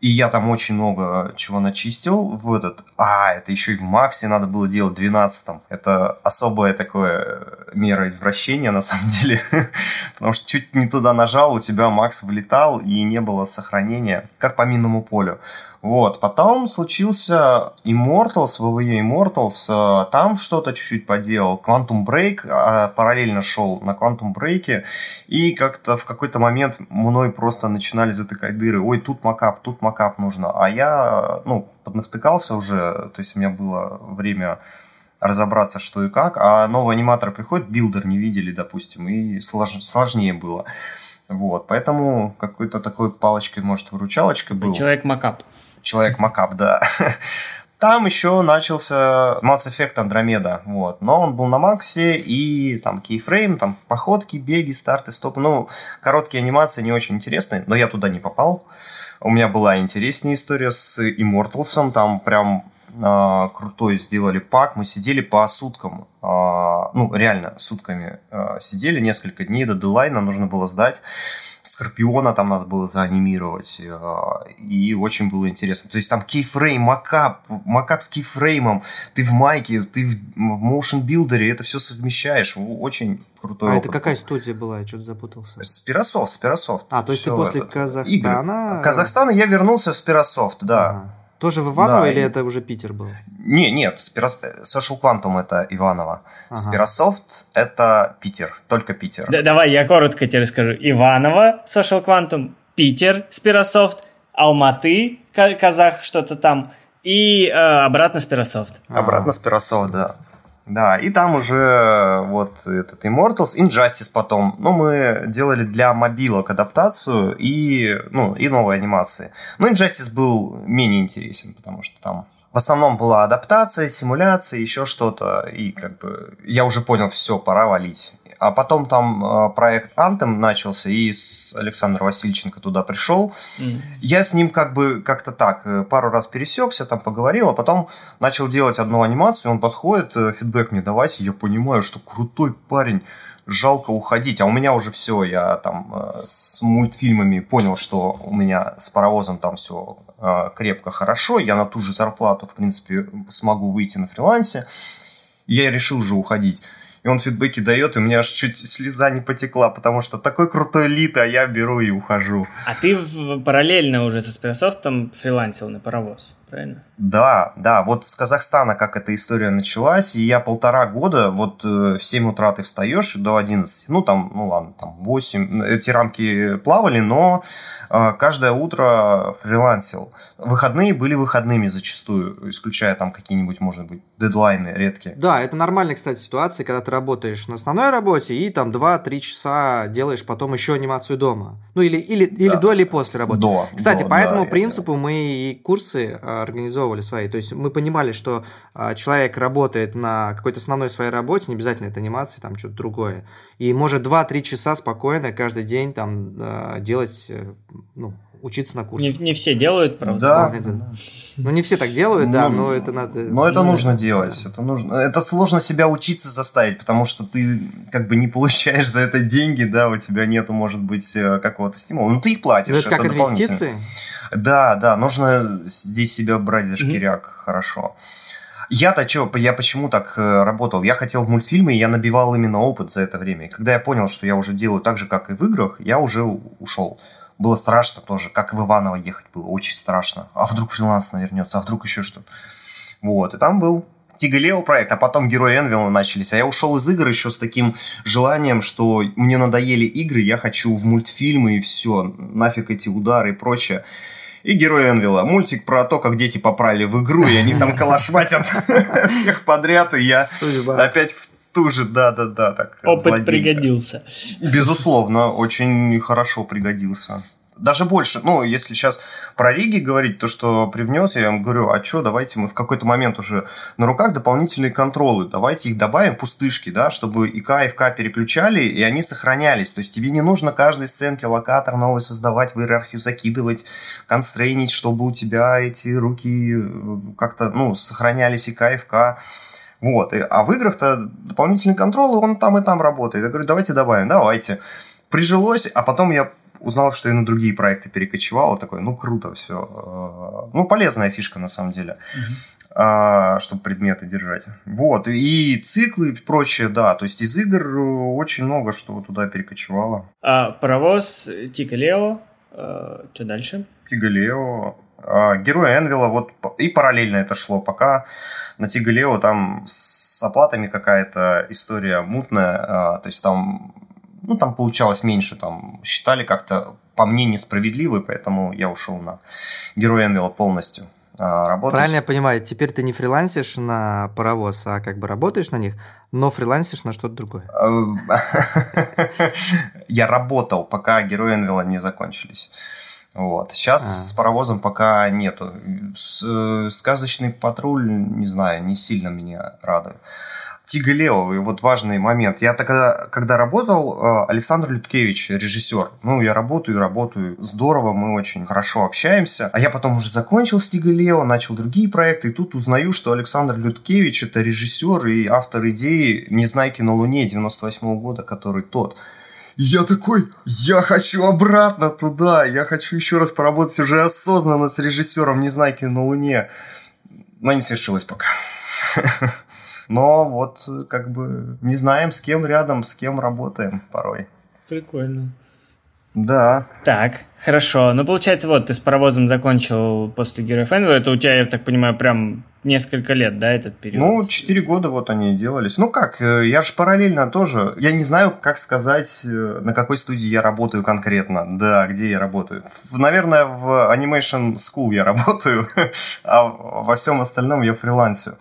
и я там очень много чего начистил в этот... А, это еще и в Максе надо было делать в 12 -м. Это особое такое мера извращения, на самом деле. Потому что чуть не туда нажал, у тебя Макс вылетал, и не было сохранения, как по минному полю. Вот, потом случился Immortals, WWE Immortals, э, там что-то чуть-чуть поделал, Quantum Break, а, параллельно шел на Quantum Break, и как-то в какой-то момент мной просто начинали затыкать дыры, ой, тут mocap, тут mocap нужно, а я, ну, поднавтыкался уже, то есть у меня было время разобраться, что и как, а новый аниматор приходит, builder не видели, допустим, и слож... сложнее было. Вот, поэтому какой-то такой палочкой, может, выручалочкой был. Человек макап. Человек Макап, да. Там еще начался Mass Effect Andromeda, вот. Но он был на Максе, и там кейфрейм, там походки, беги, старты, стопы. Ну, короткие анимации не очень интересные, но я туда не попал. У меня была интереснее история с Immortals'ом, там прям э, крутой сделали пак. Мы сидели по суткам, э, ну, реально, сутками э, сидели, несколько дней до дедлайна нужно было сдать. Скорпиона там надо было заанимировать, э, и очень было интересно. То есть там keyframe, mocap, mocap с keyframe ом, ты в майке, ты в motion builder е, это все совмещаешь, очень крутой А опыт. это какая студия была, я что-то запутался? Sperasoft, Sperasoft. А, то есть ты после это. Казахстана... Игры. Казахстана я вернулся в Sperasoft, да. Ага. Тоже в Иваново да, или и... это уже Питер был? Не, нет, Speras... Social Quantum это Иваново. Ага. Sperasoft это Питер, только Питер. Да, давай, я коротко тебе расскажу. Иваново, Social Quantum, Питер, Спирософт, Алматы, Казах, что-то там, и э, обратно Спирософт. Обратно Спирософт, да. Да, и там уже вот этот Immortals, Injustice потом. Ну, мы делали для мобилок адаптацию и, ну, и новые анимации. Но Injustice был менее интересен, потому что там в основном была адаптация, симуляция, еще что-то. И как бы я уже понял, все, пора валить. А потом там э, проект Anthem начался, и с Александр Васильченко туда пришел. Mm. Я с ним как бы как-то так э, пару раз пересекся, там поговорил, а потом начал делать одну анимацию, он подходит, э, фидбэк мне давать, и я понимаю, что крутой парень, жалко уходить. А у меня уже все, я там с мультфильмами понял, что у меня с паровозом там все крепко хорошо, я на ту же зарплату, в принципе, смогу выйти на фрилансе. Я решил же уходить и он фидбэки дает, и у меня аж чуть слеза не потекла, потому что такой крутой лид, а я беру и ухожу. А ты параллельно уже со Спирософтом фрилансил на паровоз, правильно? Да, да, вот с Казахстана как эта история началась, и я полтора года, вот э, в 7 утра ты встаешь до 11, ну там, ну ладно, там 8, эти рамки плавали, но э, каждое утро фрилансил. Выходные были выходными зачастую, исключая там какие-нибудь, может быть, дедлайны редкие. Да, это нормальная, кстати, ситуация, когда ты работаешь на основной работе и там 2-3 часа делаешь потом еще анимацию дома. Ну или, или, да. или до или после работы. До. Кстати, до, по этому да, принципу да. мы и курсы а, организовывали свои. То есть мы понимали, что а, человек работает на какой-то основной своей работе, не обязательно это анимация, там что-то другое. И может 2-3 часа спокойно каждый день там а, делать э, ну, учиться на курсах. Не, не все делают, правда. Да. Ну, не все так делают, да, ну, но это надо... Но это нужно делать, это нужно. Это сложно себя учиться заставить, потому что ты как бы не получаешь за это деньги, да, у тебя нету, может быть, э, какого-то стимула. Ну, ты их платишь. Это, это как инвестиции? Да, да, нужно здесь себя брать за шкиряк, mm-hmm. хорошо. Я-то что, я почему так э, работал? Я хотел в мультфильмы, и я набивал именно опыт за это время. И когда я понял, что я уже делаю так же, как и в играх, я уже ушел. Было страшно тоже, как в Иваново ехать было, очень страшно. А вдруг фриланс навернется, а вдруг еще что-то. Вот, и там был Тигалео проект, а потом Герои Энвилла начались. А я ушел из игр еще с таким желанием, что мне надоели игры, я хочу в мультфильмы и все, нафиг эти удары и прочее и Герой Энвилла. Мультик про то, как дети попрали в игру, и они там калашматят всех подряд, и я опять в ту же, да-да-да. так. Опыт пригодился. Безусловно, очень хорошо пригодился даже больше, ну, если сейчас про Риги говорить, то, что привнес, я вам говорю, а что, давайте мы в какой-то момент уже на руках дополнительные контролы, давайте их добавим, пустышки, да, чтобы ИК и ФК переключали, и они сохранялись. То есть тебе не нужно каждой сценке локатор новый создавать, в иерархию закидывать, констрейнить, чтобы у тебя эти руки э, как-то, ну, сохранялись ИК и ФК. Вот. А в играх-то дополнительный контрол, он там и там работает. Я говорю, давайте добавим, давайте. Прижилось, а потом я узнал, что и на другие проекты перекочевал, такой, ну, круто все. Э, ну, полезная фишка, на самом деле, uh чтобы предметы держать. Вот, и циклы и прочее, да, то есть из игр очень много что туда перекочевало. А паровоз Тига Лео, а, что дальше? Тига А, Герой Энвилла, вот, и параллельно это шло, пока на Тига Лео там с оплатами какая-то история мутная, а, то есть там ну, там получалось меньше, там считали как-то по мне несправедливо, поэтому я ушел на Героя Энвилла полностью а, работать. Правильно я понимаю, теперь ты не фрилансишь на паровоз, а как бы работаешь на них, но фрилансишь на что-то другое. Я работал, пока Герои Энвилла не закончились. Вот. Сейчас а. с паровозом пока нету. Э, сказочный патруль, не знаю, не сильно меня радует. Тигалео, и вот важный момент. Я тогда, когда работал, э, Александр Людкевич, режиссер, ну, я работаю, работаю, здорово, мы очень хорошо общаемся. А я потом уже закончил с Тигалео, начал другие проекты, и тут узнаю, что Александр Людкевич это режиссер и автор идеи «Незнайки на Луне» 98 -го года, который тот. Я такой, я хочу обратно туда, я хочу еще раз поработать уже осознанно с режиссером «Незнайки на Луне». Но не свершилось пока. Но вот как бы не знаем, с кем рядом, с кем работаем порой. Прикольно. Да. Так, хорошо. Ну, получается, вот, ты с паровозом закончил после Героев Энвилла. Это у тебя, я так понимаю, прям несколько лет, да, этот период? Ну, четыре года вот они делались. Ну как, э, я же параллельно тоже. Я не знаю, как сказать, э, на какой студии я работаю конкретно. Да, где я работаю. Наверное, в Animation School я работаю, а во всем остальном я фрилансю.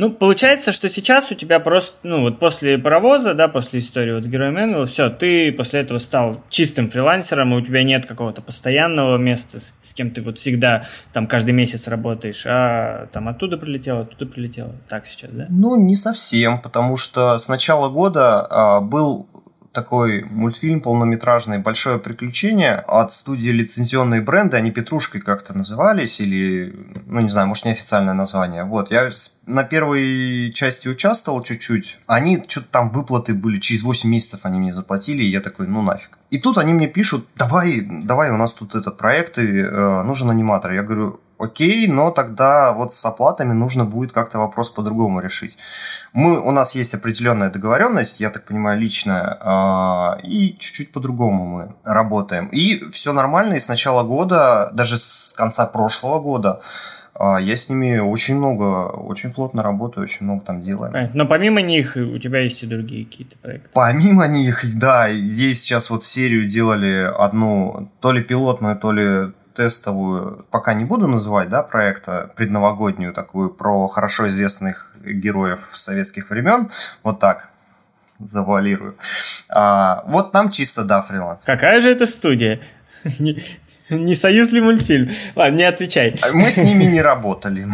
Ну, получается, что сейчас у тебя просто, ну, вот после паровоза, да, после истории вот с Героем Энвилл, все, ты после этого стал чистым фрилансером, и у тебя нет какого-то постоянного места, с, с кем ты вот всегда там каждый месяц работаешь, а там оттуда прилетело, оттуда прилетело. Так сейчас, да? Ну, не совсем, потому что с начала года а, был такой мультфильм полнометражный «Большое приключение» от студии лицензионные бренды, они «Петрушкой» как-то назывались, или, ну, не знаю, может, неофициальное название. Вот, я на первой части участвовал чуть-чуть, они что-то там выплаты были, через 8 месяцев они мне заплатили, и я такой, ну, нафиг. И тут они мне пишут, давай, давай, у нас тут этот проект, и э, нужен аниматор. Я говорю, окей, но тогда вот с оплатами нужно будет как-то вопрос по-другому решить. Мы, у нас есть определенная договоренность, я так понимаю, личная, э, и чуть-чуть по-другому мы работаем. И все нормально, и с начала года, даже с конца прошлого года, а, я с ними очень много, очень плотно работаю, очень много там делаем. Но помимо них у тебя есть и другие какие-то проекты? Помимо них, да. Здесь сейчас вот серию делали одну, то ли пилотную, то ли тестовую, пока не буду называть, да, проекта, предновогоднюю такую, про хорошо известных героев советских времен. Вот так, завуалирую. А, вот там чисто, да, фриланс. Какая же это студия? Не союз ли мультфильм? Ладно, не отвечай. Мы с ними не работали.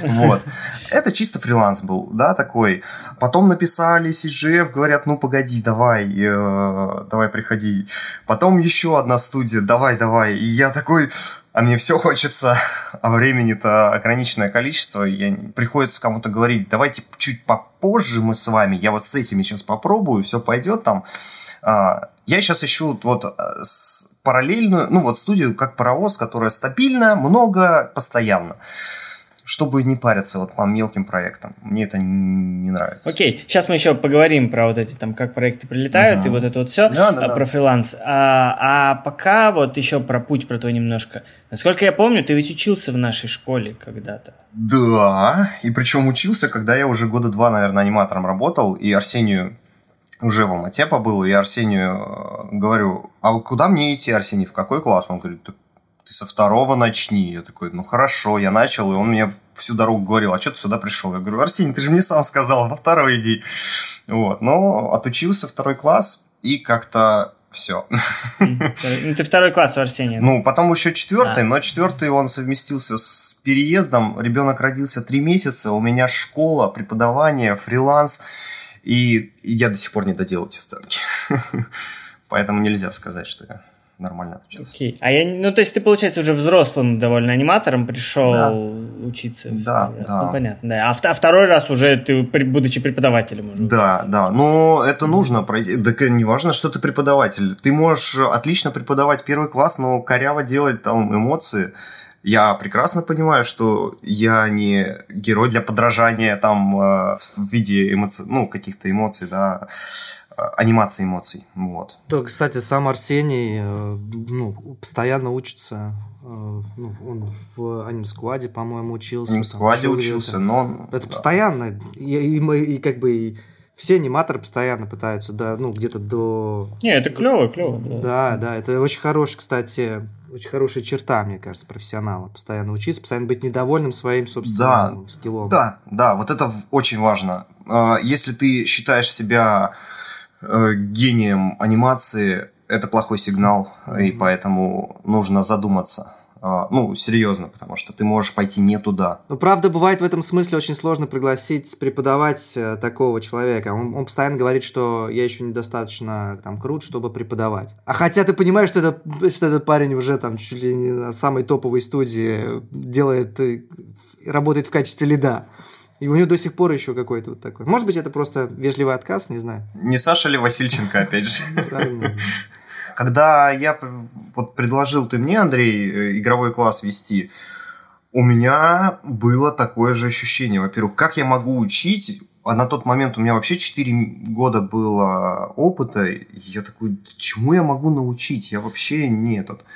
Вот. Это чисто фриланс был, да, такой. Потом написали CGF, говорят, ну погоди, давай, э, давай приходи. Потом еще одна студия, давай, давай. И я такой, а мне все хочется, а времени-то ограниченное количество, и приходится кому-то говорить, давайте чуть попозже мы с вами, я вот с этими сейчас попробую, все пойдет там. А, я сейчас ищу вот э, параллельную, ну вот студию как паровоз, которая стабильная, много, постоянно чтобы не париться вот по мелким проектам. Мне это не нравится. Окей, сейчас мы еще поговорим про вот эти там, как проекты прилетают uh-huh. и вот это вот все, да, да, а, про да. фриланс. А, а пока вот еще про путь про твой немножко. Насколько я помню, ты ведь учился в нашей школе когда-то. Да, и причем учился, когда я уже года два, наверное, аниматором работал, и Арсению уже в Алмате побыл, и Арсению э, говорю, а куда мне идти, Арсений, в какой класс? Он говорит, ты, ты со второго начни. Я такой, ну хорошо, я начал, и он мне всю дорогу говорил, а что ты сюда пришел? Я говорю, Арсений, ты же мне сам сказал, во второй иди. Вот, но отучился второй класс, и как-то все. Ну, ты второй класс у Арсения. Ну, потом еще четвертый, но четвертый он совместился с переездом. Ребенок родился три месяца, у меня школа, преподавание, фриланс. И я до сих пор не доделал эти станки. Поэтому нельзя сказать, что я нормально отучился. Окей. Okay. А я, ну, то есть ты, получается, уже взрослым довольно аниматором пришел да. учиться. Да, да. Ну, понятно, да. А, а второй раз уже ты, будучи преподавателем, уже Да, учиться. да. Но это нужно пройти. Так не важно, что ты преподаватель. Ты можешь отлично преподавать первый класс, но коряво делать там эмоции я прекрасно понимаю, что я не герой для подражания там э, в виде эмоций, ну, каких-то эмоций, да, э, анимации эмоций, вот. То, кстати, сам Арсений, э, ну, постоянно учится, ну, он в аним-складе, по-моему, учился. В аним-складе учился, но... Это да. постоянно, и, и, и, и как бы... И, все аниматоры постоянно пытаются, да, ну, где-то до... Не, это клево, клево. Да. да, да, это очень хороший, кстати, очень хорошая черта, мне кажется, профессионала. Постоянно учиться, постоянно быть недовольным своим собственным да, скиллом. Да, да, вот это очень важно. А, если ты считаешь себя э, гением анимации, это плохой сигнал, mm-hmm. и поэтому нужно задуматься ну, серьезно, потому что ты можешь пойти не туда. Ну, правда, бывает в этом смысле очень сложно пригласить преподавать э, такого человека. Он, он постоянно говорит, что я еще недостаточно там крут, чтобы преподавать. А хотя ты понимаешь, что, это, что этот парень уже там чуть ли не на самой топовой студии делает, э, работает в качестве лида. И у него до сих пор еще какой-то вот такой. Может быть, это просто вежливый отказ, не знаю. Не Саша ли Васильченко, опять же? Когда я вот предложил ты мне, Андрей, э, игровой класс вести, у меня было такое же ощущение. Во-первых, как я могу учить? А на тот момент у меня вообще 4 года было опыта. И я такой, чему я могу научить? Я вообще не этот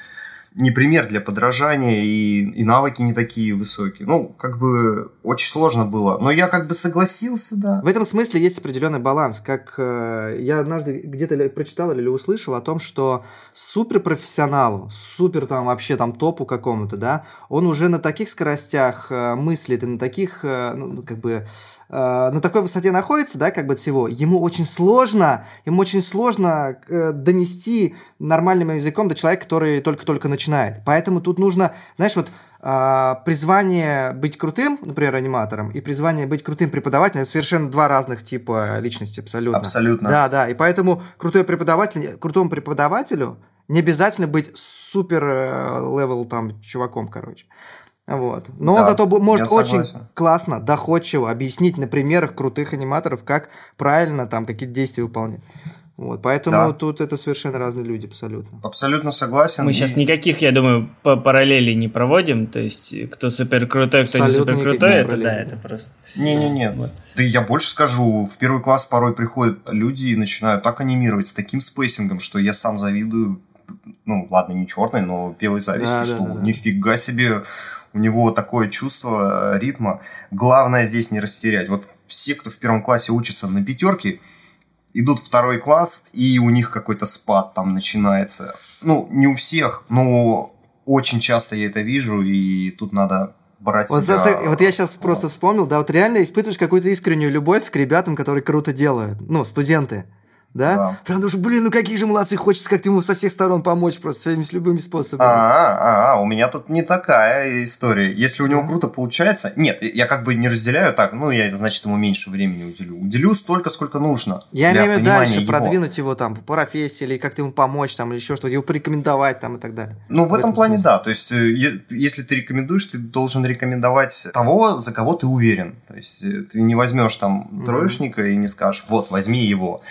не пример для подражания, и, и навыки не такие высокие. Ну, как бы очень сложно было. Но я как бы согласился, да. В этом смысле есть определенный баланс. Как э, я однажды где-то прочитал или услышал о том, что суперпрофессионалу, супер там вообще там топу какому-то, да, он уже на таких скоростях э, мыслит и на таких, э, ну, как бы Э, на такой высоте находится, да, как бы всего, ему очень сложно, ему очень сложно э, донести нормальным языком до человека, который только-только начинает. Поэтому тут нужно, знаешь, вот э, призвание быть крутым, например, аниматором, и призвание быть крутым преподавателем, это совершенно два разных типа личности абсолютно. Абсолютно. Да, да, и поэтому крутой преподаватель, крутому преподавателю не обязательно быть супер level там чуваком, короче. Вот. Но да, он зато может очень классно, доходчиво объяснить на примерах крутых аниматоров, как правильно там какие-то действия выполнять. Вот, поэтому да. тут это совершенно разные люди, абсолютно. Абсолютно согласен. Мы и... сейчас никаких, я думаю, по параллелей не проводим. То есть, кто супер крутой, кто абсолютно не супер крутой, это да, это просто. Не-не-не. Вот. Да я больше скажу, в первый класс порой приходят люди и начинают так анимировать с таким spacing ом, что я сам завидую. Ну, ладно, не черной, но белой зависти, да, что да, да, нифига себе у него такое чувство э, ритма. Главное здесь не растерять. Вот все, кто в первом классе учится на пятерке, идут второй класс, и у них какой-то спад там начинается. Ну, не у всех, но очень часто я это вижу, и тут надо брать вот, себя... за, вот я сейчас просто вспомнил, да, вот реально испытываешь какую-то искреннюю любовь к ребятам, которые круто делают, ну, студенты. Да? да. Прям думаешь, блин, ну какие же молодцы, хочется как-то ему со всех сторон помочь просто своими с любыми способами. А, а, а, у меня тут не такая история. Если у него круто получается, нет, я как бы не разделяю так, ну я, значит, ему меньше времени уделю. Уделю столько, сколько нужно. Я имею в виду дальше его. продвинуть его там по профессии или как-то ему помочь там или еще что-то, его порекомендовать там и так далее. Ну, в, в этом, этом плане, смысле. да. То есть, э, если ты рекомендуешь, ты должен рекомендовать того, за кого ты уверен. То есть, э, ты не возьмешь там троечника mm-hmm. и не скажешь, вот, возьми его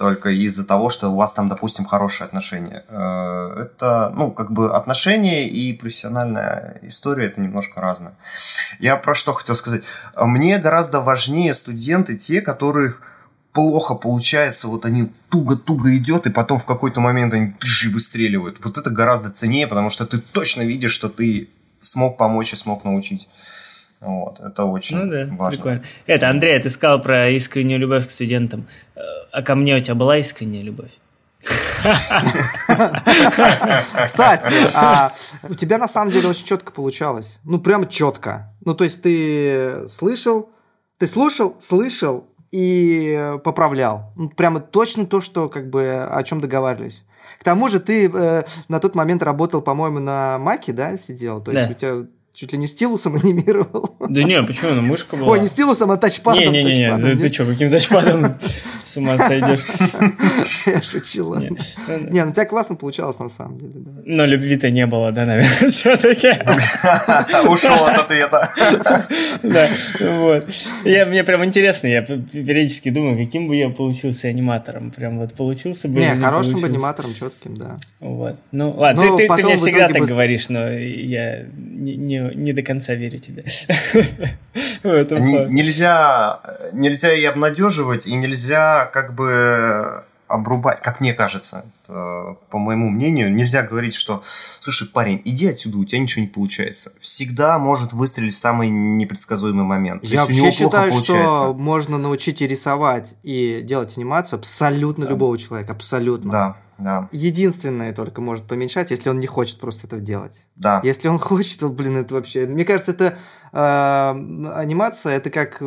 только из-за того, что у вас там, допустим, хорошие отношения. Э, это, ну, как бы отношения и профессиональная история это немножко разное. Я про что хотел сказать. Мне гораздо важнее студенты те, которых плохо получается, вот они туго-туго идет, и потом в какой-то момент они тыжи выстреливают. Вот это гораздо ценнее, потому что ты точно видишь, что ты смог помочь и смог научить. Вот, это очень ну, да, важно. Прикольно. Это, Андрей, ты сказал про искреннюю любовь к студентам. Э, а ко мне у тебя была искренняя любовь? Кстати, а у тебя на самом деле очень четко получалось. Ну, прям четко. Ну, то есть ты слышал, ты слушал, слышал и поправлял. Ну, прямо точно то, что как бы о чем договаривались. К тому же ты э, на тот момент работал, по-моему, на Маке, да, сидел. То есть да. у тебя чуть ли не стилусом анимировал. Да не, почему? Ну, мышка была. Ой, не стилусом, а тачпадом. Не-не-не, ты, ты что, каким тачпадом с ума сойдешь? Я шучу. Не, ну тебя классно получалось, на самом деле. Но любви-то не было, да, наверное, все-таки. Ушел от ответа. Да, вот. Я, мне прям интересно, я периодически думаю, каким бы я получился аниматором. Прям вот получился бы Не, хорошим бы аниматором, четким, да. Вот. Ну, ладно, ты, ты, мне всегда так говоришь, но я не, не до конца верю тебе. Нельзя, нельзя и обнадеживать, и нельзя как бы обрубать, как мне кажется, по моему мнению, нельзя говорить, что, слушай, парень, иди отсюда, у тебя ничего не получается. Всегда может выстрелить в самый непредсказуемый момент. Я вообще считаю, что можно научить и рисовать, и делать анимацию абсолютно да. любого человека, абсолютно. Да, да. Единственное только может помешать, если он не хочет просто это делать. Да. Если он хочет, то, блин, это вообще... Мне кажется, это э, анимация, это как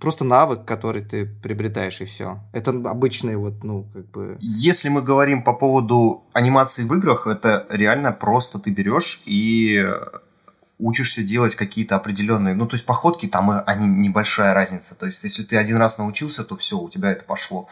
просто навык, который ты приобретаешь, и все. Это обычный вот, ну, как бы... Если мы говорим по поводу анимации в играх, это реально просто ты берешь и учишься делать какие-то определенные, ну, то есть походки там, они небольшая разница. То есть, если ты один раз научился, то все, у тебя это пошло.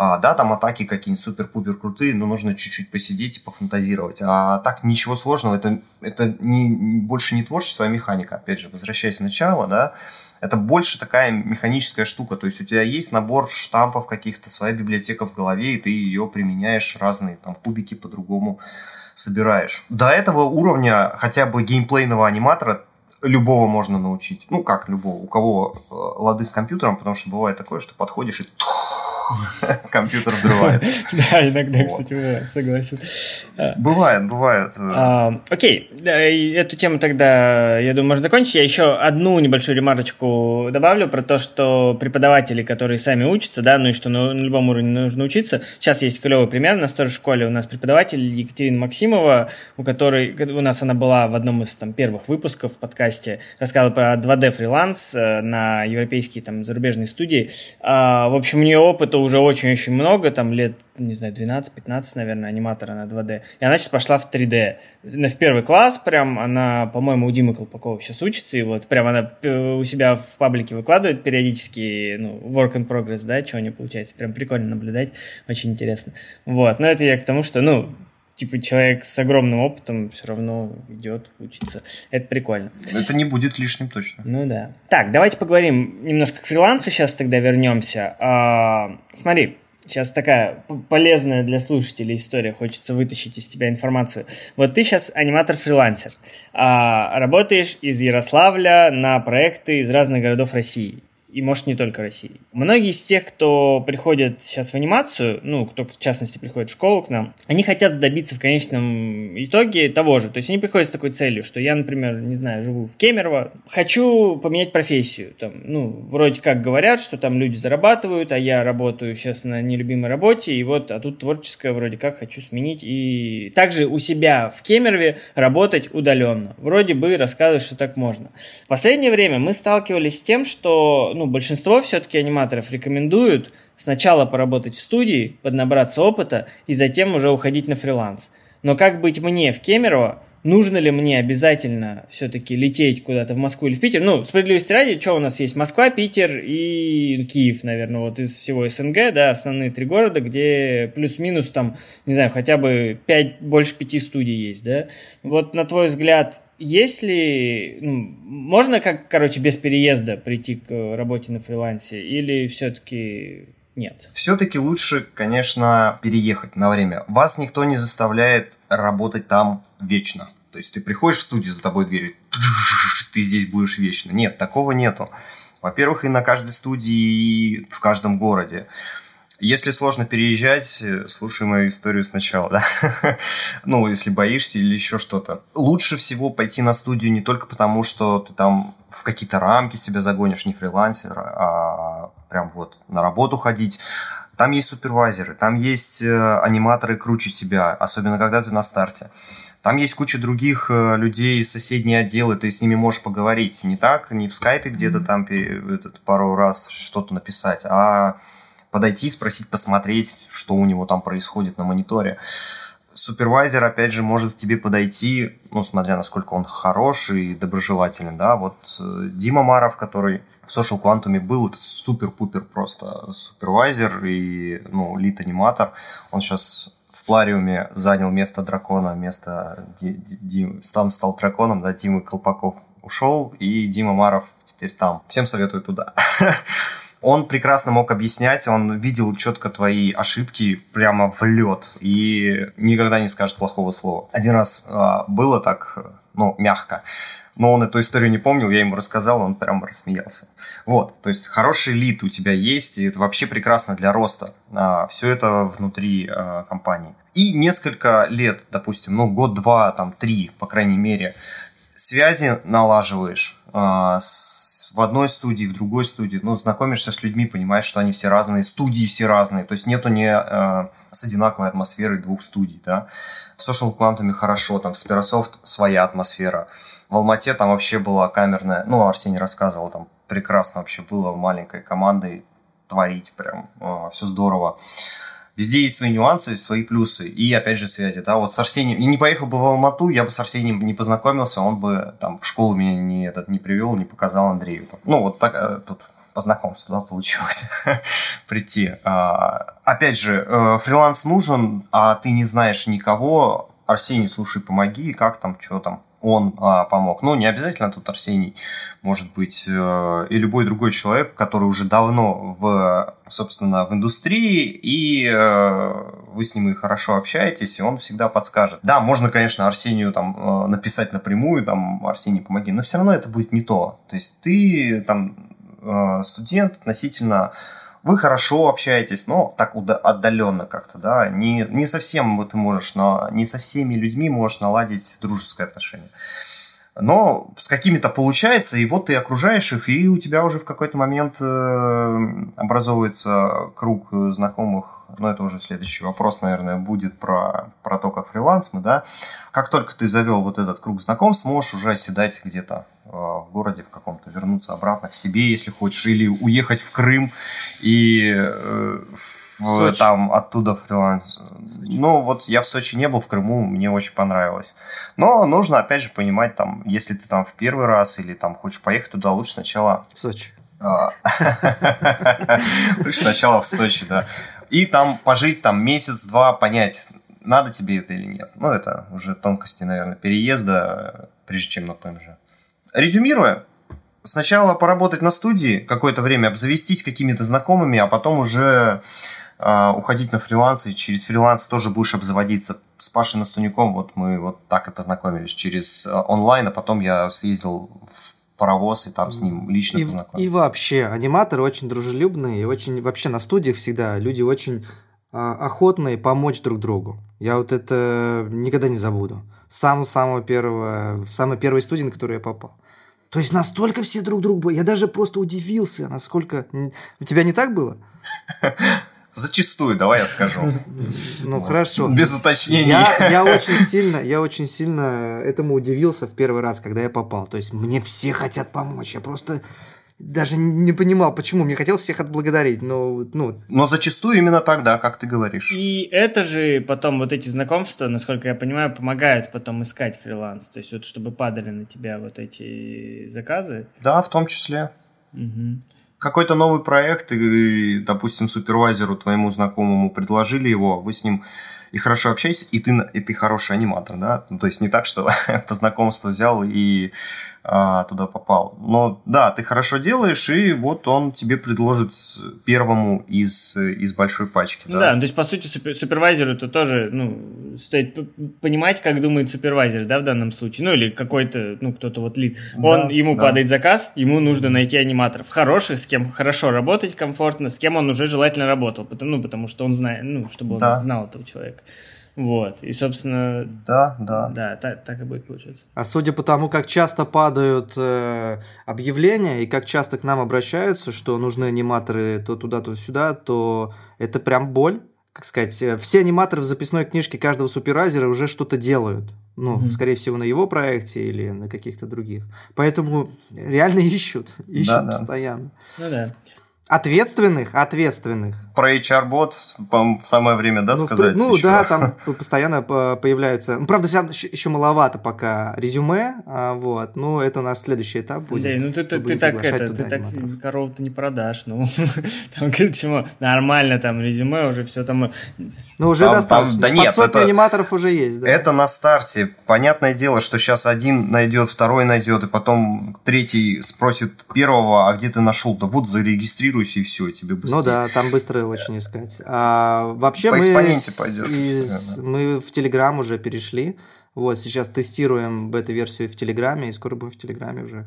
А, да, там атаки какие-нибудь супер-пупер крутые, но нужно чуть-чуть посидеть и пофантазировать. А так ничего сложного, это, это не, больше не творчество, а механика. Опять же, возвращаясь к началу, да, это больше такая механическая штука. То есть у тебя есть набор штампов каких-то, своя библиотека в голове, и ты ее применяешь разные, там, кубики по-другому собираешь. До этого уровня хотя бы геймплейного аниматора любого можно научить. Ну, как любого, у кого э, лады с компьютером, потому что бывает такое, что подходишь и компьютер взрывается. Да, иногда, кстати, бывает, согласен. А. Бывает, бывает. А, окей, эту тему тогда, я думаю, можно закончить. Я еще одну небольшую ремарочку добавлю про то, что преподаватели, которые сами учатся, да, ну и что на любом уровне нужно учиться. Сейчас есть клевый пример. На той же школе у нас преподаватель Екатерина Максимова, у которой, у нас она была в одном из там первых выпусков в подкасте, рассказывала про 2D фриланс э, на европейские там зарубежные студии. А, в общем, у нее опыт уже очень-очень много, там лет, не знаю, 12-15, наверное, аниматора на 2D. И она сейчас пошла в 3D. В первый класс прям, она, по-моему, у Димы Колпакова сейчас учится, и вот прям она э, у себя в паблике выкладывает периодически, ну, work in progress, да, что у нее получается. Прям прикольно наблюдать, очень интересно. Вот, но это я к тому, что, ну, типа человек с огромным опытом все равно идет, учится. Это прикольно. Это не будет лишним точно. Ну да. Так, давайте поговорим немножко к фрилансу. Сейчас тогда вернемся. А, смотри, сейчас такая полезная для слушателей история. Хочется вытащить из тебя информацию. Вот ты сейчас аниматор-фрилансер. А, работаешь из Ярославля на проекты из разных городов России и, может, не только России. Многие из тех, кто приходит сейчас в анимацию, ну, кто, в частности, приходит в школу к нам, они хотят добиться в конечном итоге того же. То есть они приходят с такой целью, что я, например, не знаю, живу в Кемерово, хочу поменять профессию. Там, ну, вроде как говорят, что там люди зарабатывают, а я работаю сейчас на нелюбимой работе, и вот, а тут творческое вроде как хочу сменить. И также у себя в Кемерове работать удаленно. Вроде бы рассказывают, что так можно. В последнее время мы сталкивались с тем, что ну, большинство все-таки аниматоров рекомендуют сначала поработать в студии, поднабраться опыта и затем уже уходить на фриланс. Но как быть мне в Кемерово, нужно ли мне обязательно все-таки лететь куда-то в Москву или в Питер? Ну, справедливости ради, что у нас есть? Москва, Питер и Киев, наверное, вот из всего СНГ, да, основные три города, где плюс-минус там, не знаю, хотя бы 5, больше пяти студий есть, да? Вот на твой взгляд, есть ли, ну, можно как, короче, без переезда прийти к работе на фрилансе или все-таки нет. Все-таки лучше, конечно, переехать на время. Вас никто не заставляет работать там вечно. То есть ты приходишь в студию, за тобой дверь, ты здесь будешь вечно. Нет, такого нету. Во-первых, и на каждой студии, и в каждом городе. Если сложно переезжать, слушай мою историю сначала, да. ну, если боишься или еще что-то. Лучше всего пойти на студию не только потому, что ты там в какие-то рамки себя загонишь, не фрилансер, а прям вот на работу ходить. Там есть супервайзеры, там есть э, аниматоры круче тебя, особенно когда ты на старте. Там есть куча других э, людей, соседние отделы, ты с ними можешь поговорить. Не так, не в скайпе где-то там этот, пару раз что-то написать, а подойти, спросить, посмотреть, что у него там происходит на мониторе. Супервайзер, опять же, может к тебе подойти, ну, смотря насколько он хороший и доброжелателен, да, вот э, Дима Маров, который в Social Quantum был, это супер-пупер просто супервайзер и, ну, лид-аниматор, он сейчас в Плариуме занял место дракона, место Димы, там стал драконом, да, Дима Колпаков ушел, и Дима Маров теперь там. Всем советую туда. Он прекрасно мог объяснять, он видел четко твои ошибки прямо в лед и никогда не скажет плохого слова. Один раз а, было так, ну, мягко, но он эту историю не помнил, я ему рассказал, он прямо рассмеялся. Вот, то есть хороший лид у тебя есть, и это вообще прекрасно для роста. А, все это внутри а, компании. И несколько лет, допустим, ну, год, два, там, три, по крайней мере, связи налаживаешь а, с в одной студии, в другой студии, ну, знакомишься с людьми, понимаешь, что они все разные, студии все разные, то есть нету не э, с одинаковой атмосферой двух студий, да. В Social Quantum хорошо, там в Spirasoft своя атмосфера. В Алмате там вообще была камерная, ну, Арсений рассказывал, там прекрасно вообще было маленькой командой творить прям, э, все здорово. Везде есть свои нюансы, свои плюсы. И, опять же, связи. Да, вот с Арсением... И не поехал бы в Алмату, я бы с Арсением не познакомился, он бы там в школу меня не, этот, не привел, не показал Андрею. Ну, вот так э, тут по знакомству, да, получилось прийти. А, опять же, э, фриланс нужен, а ты не знаешь никого. Арсений, слушай, помоги, как там, что там он а, помог. Ну, не обязательно тут Арсений, может быть, э, и любой другой человек, который уже давно в, собственно, в индустрии, и э, вы с ним и хорошо общаетесь, и он всегда подскажет. Да, можно, конечно, Арсению там э, написать напрямую, там, Арсений, помоги, но все равно это будет не то. То есть ты там э, студент относительно вы хорошо общаетесь, но так отдаленно как-то, да, не, не совсем вот ты можешь, на, не со всеми людьми можешь наладить дружеское отношение. Но с какими-то получается, и вот ты окружаешь их, и у тебя уже в какой-то момент э, образовывается круг знакомых но это уже следующий вопрос, наверное, будет про, про то, как фриланс мы, да. Как только ты завел вот этот круг знакомств, можешь уже оседать где-то э, в городе в каком-то, вернуться обратно к себе, если хочешь, или уехать в Крым и э, в, там оттуда фриланс. Ну, вот я в Сочи не был, в Крыму, мне очень понравилось. Но нужно, опять же, понимать, там, если ты там в первый раз или там хочешь поехать туда, лучше сначала... В Сочи. А. Сначала в Сочи, да и там пожить там месяц-два, понять, надо тебе это или нет. Ну, это уже тонкости, наверное, переезда, прежде чем на ПМЖ. Резюмируя, сначала поработать на студии какое-то время, обзавестись какими-то знакомыми, а потом уже э, уходить на фриланс, и через фриланс тоже будешь обзаводиться. С Пашей Настунюком вот мы вот так и познакомились через э, онлайн, а потом я съездил в паровоз и там с ним лично и, познакомиться. И вообще, аниматоры очень дружелюбные, и очень вообще на студиях всегда люди очень а, охотные помочь друг другу. Я вот это никогда не забуду. С самого-самого первого, в самой первой студии, на которую я попал. То есть настолько все друг другу... Я даже просто удивился, насколько... У тебя не так было? Зачастую, давай я скажу. Ну хорошо. Без уточнений. Я, я очень сильно, я очень сильно этому удивился в первый раз, когда я попал. То есть мне все хотят помочь. Я просто даже не понимал, почему. Мне хотелось всех отблагодарить, но... Ну... Но зачастую именно тогда, как ты говоришь. И это же потом вот эти знакомства, насколько я понимаю, помогают потом искать фриланс. То есть вот чтобы падали на тебя вот эти заказы. Да, в том числе. Угу. Какой-то новый проект, и, допустим, супервайзеру твоему знакомому предложили его, вы с ним и хорошо общаетесь, и ты, и ты хороший аниматор, да? Ну, то есть не так, что по знакомству взял и а, туда попал. Но да, ты хорошо делаешь, и вот он тебе предложит первому из, из большой пачки. Да, да то есть, по сути, супер, супервайзеру это тоже, ну, стоит понимать, как думает супервайзер, да, в данном случае. Ну, или какой-то, ну, кто-то вот лид. Он, да, ему да. падает заказ, ему нужно найти аниматоров хороших, с кем хорошо работать комфортно, с кем он уже желательно работал. Потому, ну, потому что он знает, ну, чтобы он знал этого человека. Вот, и, собственно... Да, да. Да, так, так и будет получаться. А судя по тому, как часто падают э, объявления и как часто к нам обращаются, что нужны аниматоры то туда, то сюда, то это прям боль. Как сказать, э, все аниматоры в записной книжке каждого супервайзера уже что-то делают. Ну, mm-hmm. скорее всего, на его проекте или на каких-то других. Поэтому реально ищут, ищут да, постоянно. Да. Ну да. Ответственных, ответственных. Про HR-бот в самое время, да, ну, сказать? Ну еще? да, там постоянно появляются. Ну, правда, еще маловато пока резюме, а, вот. Ну, это наш следующий этап будет. Андрей, ну ты, ты, ты так это, ты так корову-то не продашь, ну. там чему нормально там резюме уже все там. Ну, уже там, достаточно. Там, да нет, это, аниматоров уже есть, да. Это на старте. Понятное дело, что сейчас один найдет, второй найдет, и потом третий спросит первого, а где ты нашел? Да вот зарегистрируй регистрируйся и все, тебе быстрее. Ну да, там быстро очень искать. А вообще По мы, пойдет. Из, мы в Телеграм уже перешли. Вот, сейчас тестируем бета-версию в Телеграме, и скоро будем в Телеграме уже.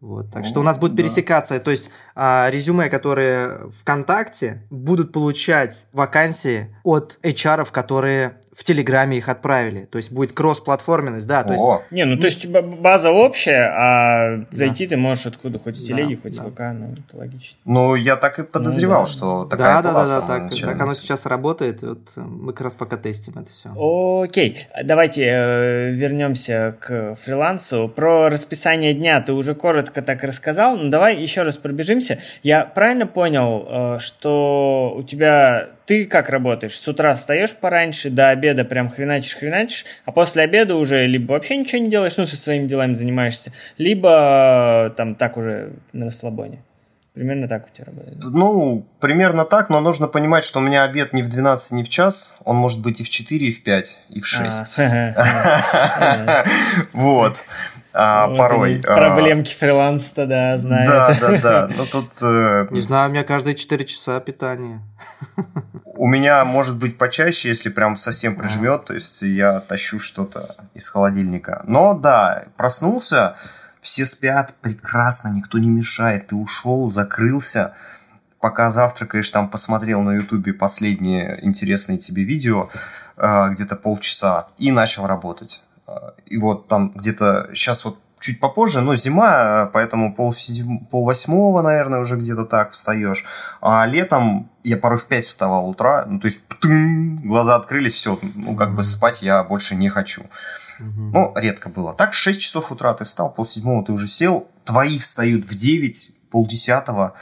Вот, так О, что у нас будет да. пересекаться, то есть а, резюме, которые ВКонтакте, будут получать вакансии от HR, которые в Телеграме их отправили. То есть будет кросс-платформенность, да. То есть... Не, ну то есть база общая, а зайти да. ты можешь откуда, хоть с телеги, да, хоть да. с ВК, ну это логично. Ну я так и подозревал, ну, да. что такая Да, да, да, да, так, так оно сейчас работает. Вот мы как раз пока тестим это все. Окей, давайте э, вернемся к фрилансу. Про расписание дня ты уже коротко так рассказал, но давай еще раз пробежимся. Я правильно понял, э, что у тебя ты как работаешь? С утра встаешь пораньше, до обеда прям хреначишь-хреначишь, а после обеда уже либо вообще ничего не делаешь, ну, со своими делами занимаешься, либо там так уже на расслабоне. Примерно так у тебя работает? Ну, примерно так, но нужно понимать, что у меня обед не в 12, не в час, он может быть и в 4, и в 5, и в 6. Вот. А, вот порой. А. Проблемки фриланса, да, знаю. Да, да, да. Ну тут. Э, Не знаю, у меня каждые 4 часа питание. У меня может быть почаще, если прям совсем прижмет, то есть я тащу что-то из холодильника. Но да, проснулся, все спят прекрасно, никто не мешает, ты ушел, закрылся, пока завтракаешь, там посмотрел на ютубе последние интересные тебе видео, э, где-то полчаса, и начал работать и вот там где-то сейчас вот чуть попозже, но зима, поэтому пол, пол восьмого, наверное, уже где-то так встаешь. А летом я порой в пять вставал утра, ну, то есть птын, глаза открылись, все, ну, как mm-hmm. бы спать я больше не хочу. Mm-hmm. Ну, редко было. Так, 6 часов утра ты встал, пол седьмого ты уже сел, твои встают в 9, полдесятого,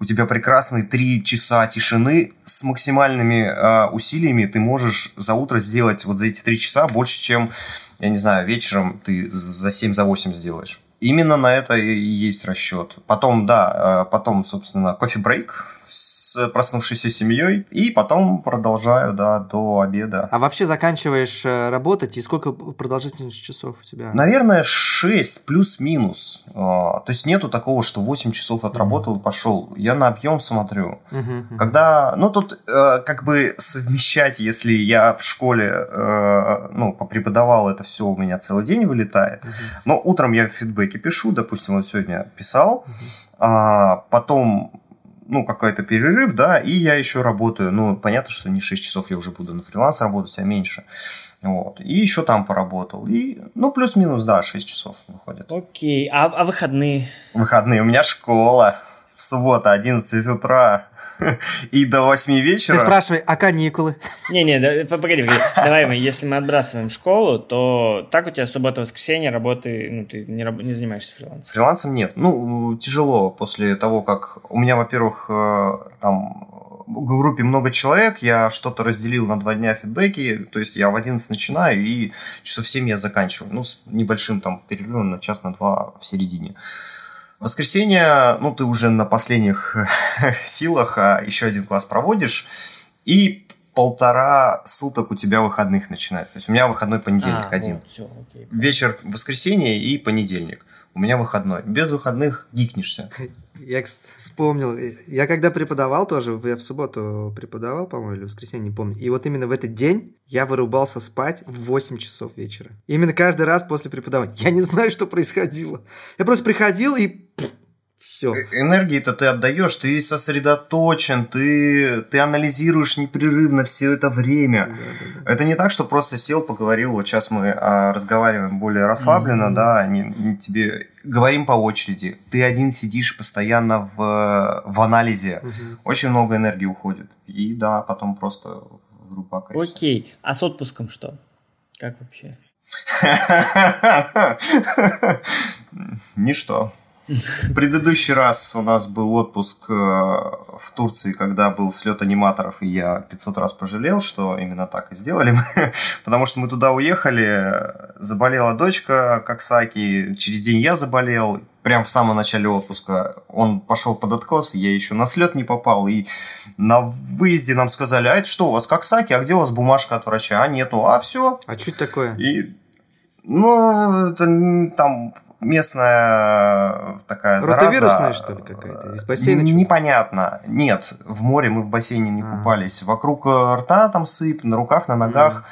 у тебя прекрасные 3 часа тишины с максимальными э, усилиями, ты можешь за утро сделать вот за эти 3 часа больше, чем я не знаю, вечером ты за 7, за 8 сделаешь. Именно на это и есть расчет. Потом, да, э, потом, собственно, кофе-брейк, с проснувшейся семьей, и потом продолжаю, да, до обеда. А вообще заканчиваешь э, работать, и сколько продолжительность часов у тебя? Наверное, 6 плюс-минус. А, то есть нету такого, что 8 часов отработал и пошел. Я на объем смотрю. Когда, ну тут э, как бы совмещать, если я в школе, э, ну, попреподавал это все, у меня целый день вылетает. Но утром я в фидбэке пишу, допустим, вот сегодня писал, а потом ну, какой-то перерыв, да, и я еще работаю. Ну, понятно, что не 6 часов я уже буду на фриланс работать, а меньше. Вот. И еще там поработал. И, ну, плюс-минус, да, 6 часов выходит. Окей. А, а выходные? Выходные. У меня школа. В субботу, 11 утра. И до 8 вечера. Ты спрашивай, а каникулы? Не-не, да, погоди, погоди. Давай мы, если мы отбрасываем школу, то так у тебя суббота-воскресенье работы, ну, ты не, раб- не занимаешься фрилансом. Фрилансом нет. Ну, тяжело после того, как... У меня, во-первых, э, там в группе много человек, я что-то разделил на два дня фидбэки, то есть я в 11 начинаю и часов в 7 я заканчиваю. Ну, с небольшим там перерывом на час, на два в середине. Воскресенье, ну, ты уже на последних силах, а еще один класс проводишь, и полтора суток у тебя выходных начинается. То есть у меня выходной понедельник А, один. вот, всё, окей. Вечер воскресенье и понедельник. У меня выходной. Без выходных гикнешься. Я вспомнил, я когда преподавал тоже, я в субботу преподавал, по-моему, или в воскресенье, не помню. И вот именно в этот день я вырубался спать в 8 часов вечера. Именно каждый раз после преподавания. Я не знаю, что происходило. Я просто приходил и все. Э, Энергии-то ты отдаешь, ты сосредоточен, ты, ты анализируешь непрерывно все это время. Это не так, что просто сел, поговорил. Вот сейчас мы а, разговариваем более расслабленно, Мгм. да, не, не тебе говорим по очереди. Ты один сидишь постоянно в, в анализе. Очень много энергии уходит. И да, потом просто в окажешься. Окей, а с отпуском что? Как вообще? Ничто. Предыдущий раз у нас был отпуск э, в Турции, когда был слет аниматоров, и я 500 раз пожалел, что именно так и сделали потому что мы туда уехали, заболела дочка Коксаки, через день я заболел, прям в самом начале отпуска он пошел под откос, я еще на слет не попал, и на выезде нам сказали, а это что у вас Коксаки, а где у вас бумажка от врача? А нету, а все, А что это такое? и, ну, это там местная такая Ротовирусная, зараза. что ли, какая-то? Из бассейна? Непонятно. Нет, в море мы в бассейне не А. купались. Вокруг э, рта там сыпь, на руках, на ногах.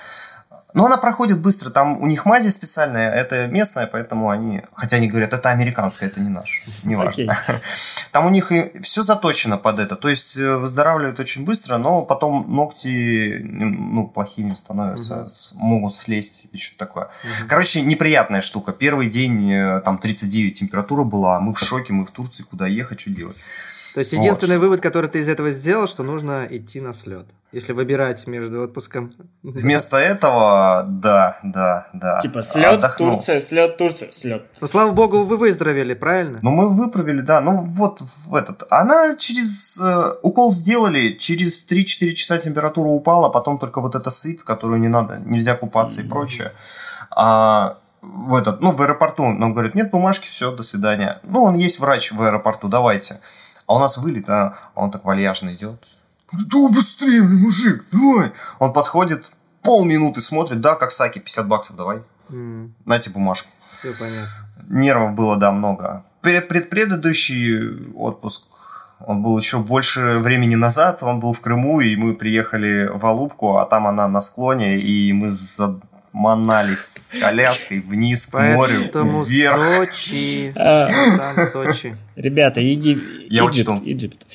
Но она проходит быстро. Там у них мази специальная, это местная, поэтому они... Хотя они говорят, это американская, это не наш. Не важно. Там у них и все заточено под это. То есть э, выздоравливают очень быстро, но потом ногти ну, плохими становятся, с- могут слезть и что-то такое. Мгм. Короче, неприятная штука. Первый день э, там 39 температура была, мы в шоке, мы в Турции, куда ехать, что делать. То есть единственный Вот. вывод, который ты из этого сделал, что нужно идти на слет. Если выбирать между отпуском. Вместо этого, да, да, да. Типа слет отдохнул. Турция, слет Турция, слет. Ну, слава богу, вы выздоровели, правильно? Ну, мы выправили, да. Ну, вот в этот. Она через... э, укол сделали, через 3-4 часа температура упала, потом только вот эта сыпь, которую не надо, нельзя купаться и Мгм. прочее. А в этот, ну, в аэропорту нам говорят, нет бумажки, все, до свидания. Ну, он есть врач в аэропорту, давайте. А у нас вылет, а он так вальяжно идет. Да быстрее, мужик, давай. Он подходит, полминуты смотрит, да, как Саки, 50 баксов давай. Нате бумажку. Все понятно. Нервов было, да, много. Пред- Предпредыдущий отпуск, он был еще больше времени назад, он был в Крыму, и мы приехали в Алубку, а там она на склоне, и мы заманались с коляской вниз к морю, Поэтому вверх. Сочи. А, Там Сочи. Ребята, Еги... Я учту. Иджипт.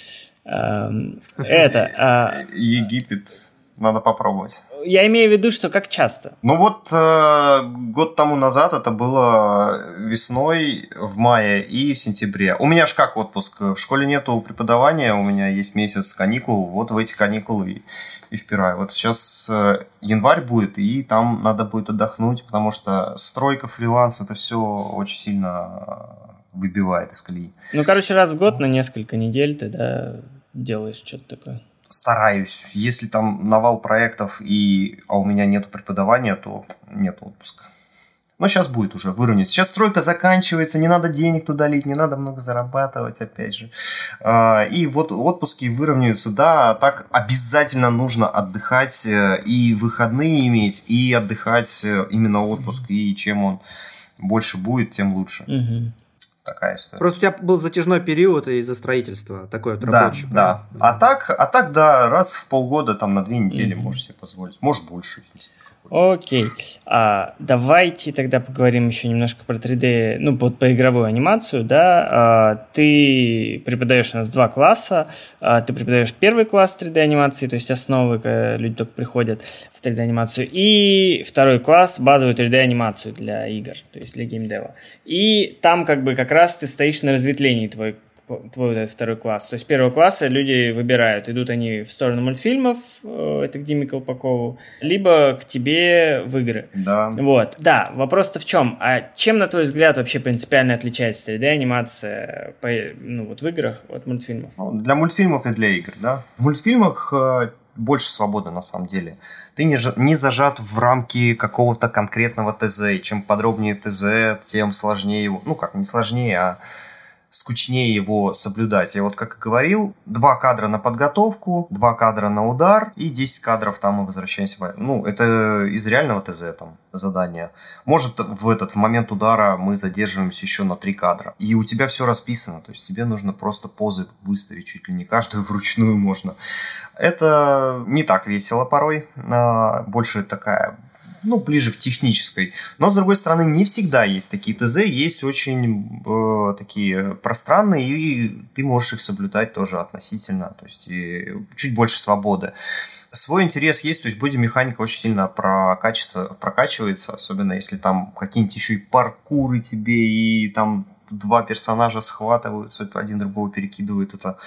Ам, Это, а, Египет. Надо попробовать. я имею в виду, что как часто? Ну вот э, год тому назад это было весной, в мае и в сентябре. У меня ж как отпуск? В школе нету преподавания, у меня есть месяц каникул. Вот в эти каникулы и, и впираю. Вот сейчас э, январь будет, и там надо будет отдохнуть, потому что стройка, фриланс, это все очень сильно э, выбивает из колеи. Ну, короче, раз в год на несколько недель ты, да, делаешь что-то такое. Стараюсь. Если там навал проектов, и, а у меня нет преподавания, то нет отпуска. Но сейчас будет уже, выровняется. Сейчас стройка заканчивается, не надо денег туда лить, не надо много зарабатывать, опять же. А, И вот отпуски выровняются, да, так обязательно нужно отдыхать э, и выходные иметь, и отдыхать э, именно отпуск, и чем он больше будет, тем лучше. Мгм. Такая история. Просто у тебя был затяжной период из-за строительства, такой вот Да, рабочий. да. правильно? А так, а так, да, раз в полгода, там на две недели Мгм. можешь себе позволить. Может, больше. если Окей. А, давайте тогда поговорим еще немножко про 3D, ну, вот по игровую анимацию, да. А, ты преподаешь у нас два класса. А, ты преподаешь первый класс 3D анимации, то есть основы, когда люди только приходят в 3D анимацию, и второй класс базовую 3D анимацию для игр, то есть для геймдева. И там как бы как раз ты стоишь на разветвлении твой твой вот этот второй класс. То есть первого класса люди выбирают, идут они в сторону мультфильмов, э, это к Диме Колпакову, либо к тебе в игры. Да. Вот, да, вопрос-то в чем? А чем, на твой взгляд, вообще принципиально отличается 3D-анимация по, ну, вот в играх от мультфильмов? Ну, для мультфильмов и для игр, да. В мультфильмах э, больше свободы на самом деле. Ты не, не зажат в рамки какого-то конкретного ТЗ. И чем подробнее ТЗ, тем сложнее его. Ну как, не сложнее, а скучнее его соблюдать. Я вот как и говорил, два кадра на подготовку, два кадра на удар и 10 кадров там мы возвращаемся. Ну, это из реального ТЗ там задание. Может, в этот в момент удара мы задерживаемся еще на три кадра. И у тебя все расписано. То есть тебе нужно просто позы выставить чуть ли не каждую вручную можно. Это не так весело порой. А, больше такая ну, ближе к технической. Но, с другой стороны, не всегда есть такие ТЗ, есть очень э, такие пространные, и ты можешь их соблюдать тоже относительно, то есть чуть больше свободы. Свой интерес есть, то есть бодимеханика очень сильно прокачивается, прокачивается, особенно если там какие-нибудь еще и паркуры тебе, и там два персонажа схватываются, один другого перекидывают, это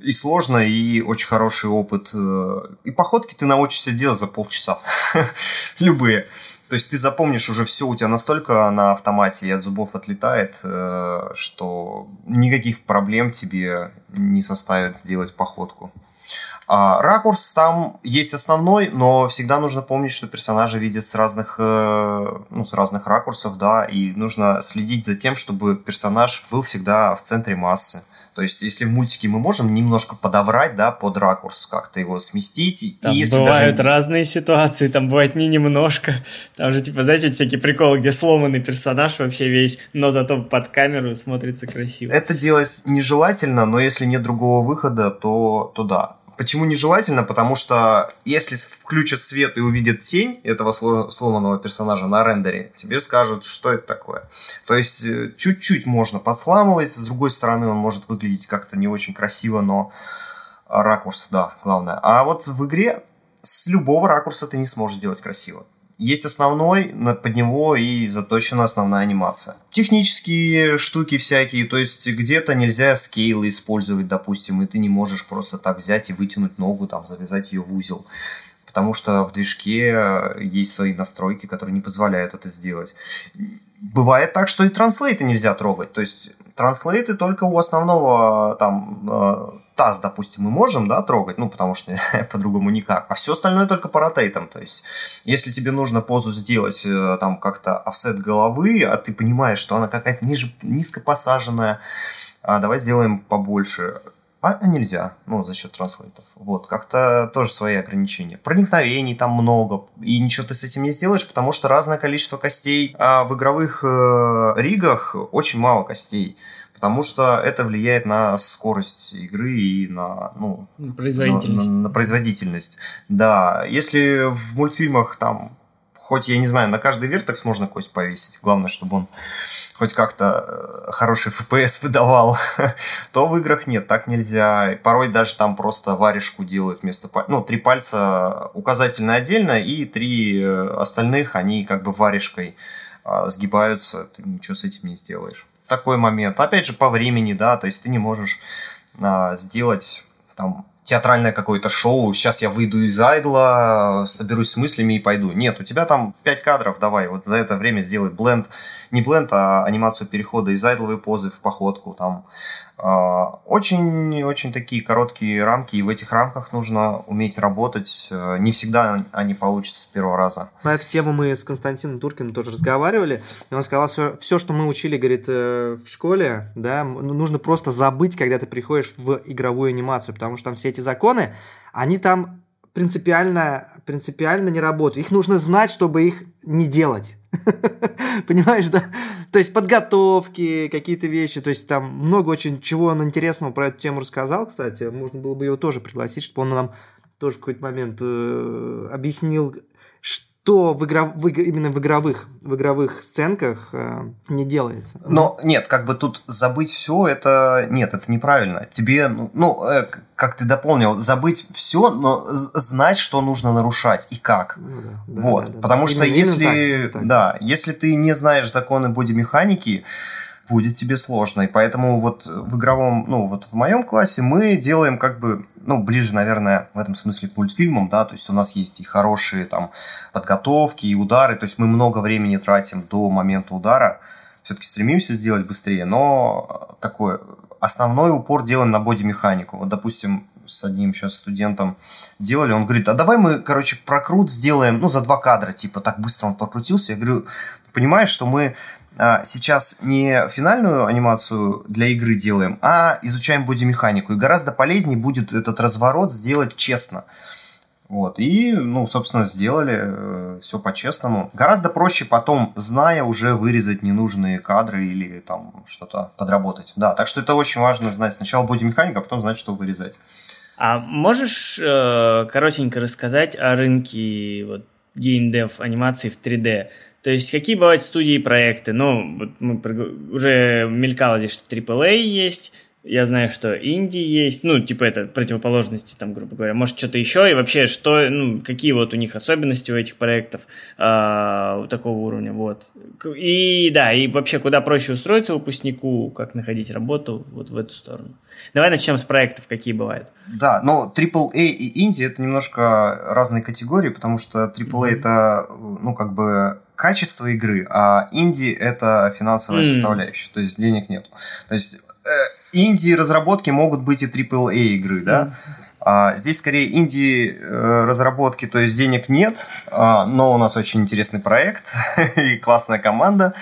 и сложно, и очень хороший опыт. Э, и походки ты научишься делать за полчаса. Любые. То есть ты запомнишь уже все, у тебя настолько на автомате и от зубов отлетает, э, что никаких проблем тебе не составит сделать походку. А ракурс там есть основной, но всегда нужно помнить, что персонажи видят с разных, э, ну, с разных ракурсов, да, и нужно следить за тем, чтобы персонаж был всегда в центре массы. То есть, если в мультике мы можем немножко подобрать, да, под ракурс, как-то его сместить. Там и если бывают даже... разные ситуации, там бывает не немножко. Там же, типа, знаете, всякие приколы, где сломанный персонаж вообще весь, но зато под камеру смотрится красиво. Это делать нежелательно, но если нет другого выхода, то, то да. Почему нежелательно? Потому что если включат свет и увидят тень этого сломанного персонажа на рендере, тебе скажут, что это такое. То есть э, чуть-чуть можно подсламывать, с другой стороны он может выглядеть как-то не очень красиво, но ракурс, да, главное. А вот в игре с любого ракурса ты не сможешь сделать красиво есть основной, под него и заточена основная анимация. Технические штуки всякие, то есть где-то нельзя скейлы использовать, допустим, и ты не можешь просто так взять и вытянуть ногу, там, завязать ее в узел. Потому что в движке есть свои настройки, которые не позволяют это сделать. Бывает так, что и транслейты нельзя трогать. То есть транслейты только у основного там э, таз, допустим, мы можем, да, трогать, ну, потому что по-другому никак, а все остальное только по ротейтам, то есть, если тебе нужно позу сделать, э, там, как-то офсет головы, а ты понимаешь, что она какая-то ниже, низко посаженная, а давай сделаем побольше, а нельзя, ну, за счет транслейтов. Вот, как-то тоже свои ограничения. Проникновений там много, и ничего ты с этим не сделаешь, потому что разное количество костей. А в игровых э, ригах очень мало костей потому что это влияет на скорость игры и на, ну, производительность. На, на, на производительность. Да, если в мультфильмах там, хоть я не знаю, на каждый вертекс можно кость повесить, главное, чтобы он хоть как-то э, хороший FPS выдавал, то в играх нет, так нельзя. Порой даже там просто варежку делают вместо пальца. Ну, три пальца указательно отдельно, и три э, остальных, они как бы варежкой а, сгибаются, ты ничего с этим не сделаешь такой момент. Опять же, по времени, да, то есть ты не можешь а, сделать там театральное какое-то шоу, сейчас я выйду из айдла, соберусь с мыслями и пойду. Нет, у тебя там 5 кадров, давай, вот за это время сделай бленд, не бленд, а анимацию перехода из айдловой позы в походку, там очень-очень такие короткие рамки, и в этих рамках нужно уметь работать. Э, не всегда они получатся с первого раза. На эту тему мы с Константином Туркиным тоже разговаривали, и он сказал, что все, что мы учили, говорит, э, в школе, да, ну, нужно просто забыть, когда ты приходишь в игровую анимацию, потому что там все эти законы, они там принципиально, принципиально не работают. Их нужно знать, чтобы их не делать. Понимаешь, да? То есть подготовки, какие-то вещи, то есть там много очень чего он интересного про эту тему рассказал, кстати. Можно было бы его тоже пригласить, чтобы он нам тоже в какой-то момент э, объяснил, что в игра, в, именно в игровых, в игровых сценках э, не делается. Но нет, как бы тут забыть все, это нет, это неправильно. Тебе, ну, ну э, как ты дополнил, забыть все, но знать, что нужно нарушать и как. Ну, да, да, вот, да, да, потому да. что именно, если, именно так, так. да, если ты не знаешь законы бодимеханики, будет тебе сложно. И поэтому вот в игровом, ну вот в моем классе мы делаем как бы, ну ближе, наверное, в этом смысле к мультфильмам, да, то есть у нас есть и хорошие там подготовки, и удары, то есть мы много времени тратим до момента удара, все-таки стремимся сделать быстрее, но такой основной упор делаем на боди-механику. Вот, допустим, с одним сейчас студентом делали, он говорит, а давай мы, короче, прокрут сделаем, ну, за два кадра, типа, так быстро он прокрутился. Я говорю, понимаешь, что мы сейчас не финальную анимацию для игры делаем, а изучаем бодимеханику. И гораздо полезнее будет этот разворот сделать честно. Вот, и, ну, собственно, сделали э, все по-честному. Гораздо проще потом, зная, уже вырезать ненужные кадры или там что-то подработать. Да, так что это очень важно знать сначала бодимеханика, а потом знать, что вырезать. А можешь э, коротенько рассказать о рынке вот, геймдев анимации в 3D? То есть какие бывают студии и проекты? Ну, вот мы уже мелькало здесь, что AAA есть, я знаю, что Инди есть, ну, типа это противоположности, там, грубо говоря. Может, что-то еще, и вообще, что, ну, какие вот у них особенности у этих проектов э, такого уровня, вот. И, да, и вообще, куда проще устроиться выпускнику, как находить работу, вот в эту сторону. Давай начнем с проектов, какие бывают. Да, но AAA и Инди это немножко разные категории, потому что AAA mm-hmm. это, ну, как бы качество игры, а инди это финансовая mm. составляющая, то есть денег нет. То есть э, инди-разработки могут быть и AAA игры, да? А здесь скорее инди-разработки, то есть денег нет, а, но у нас очень интересный проект и классная команда.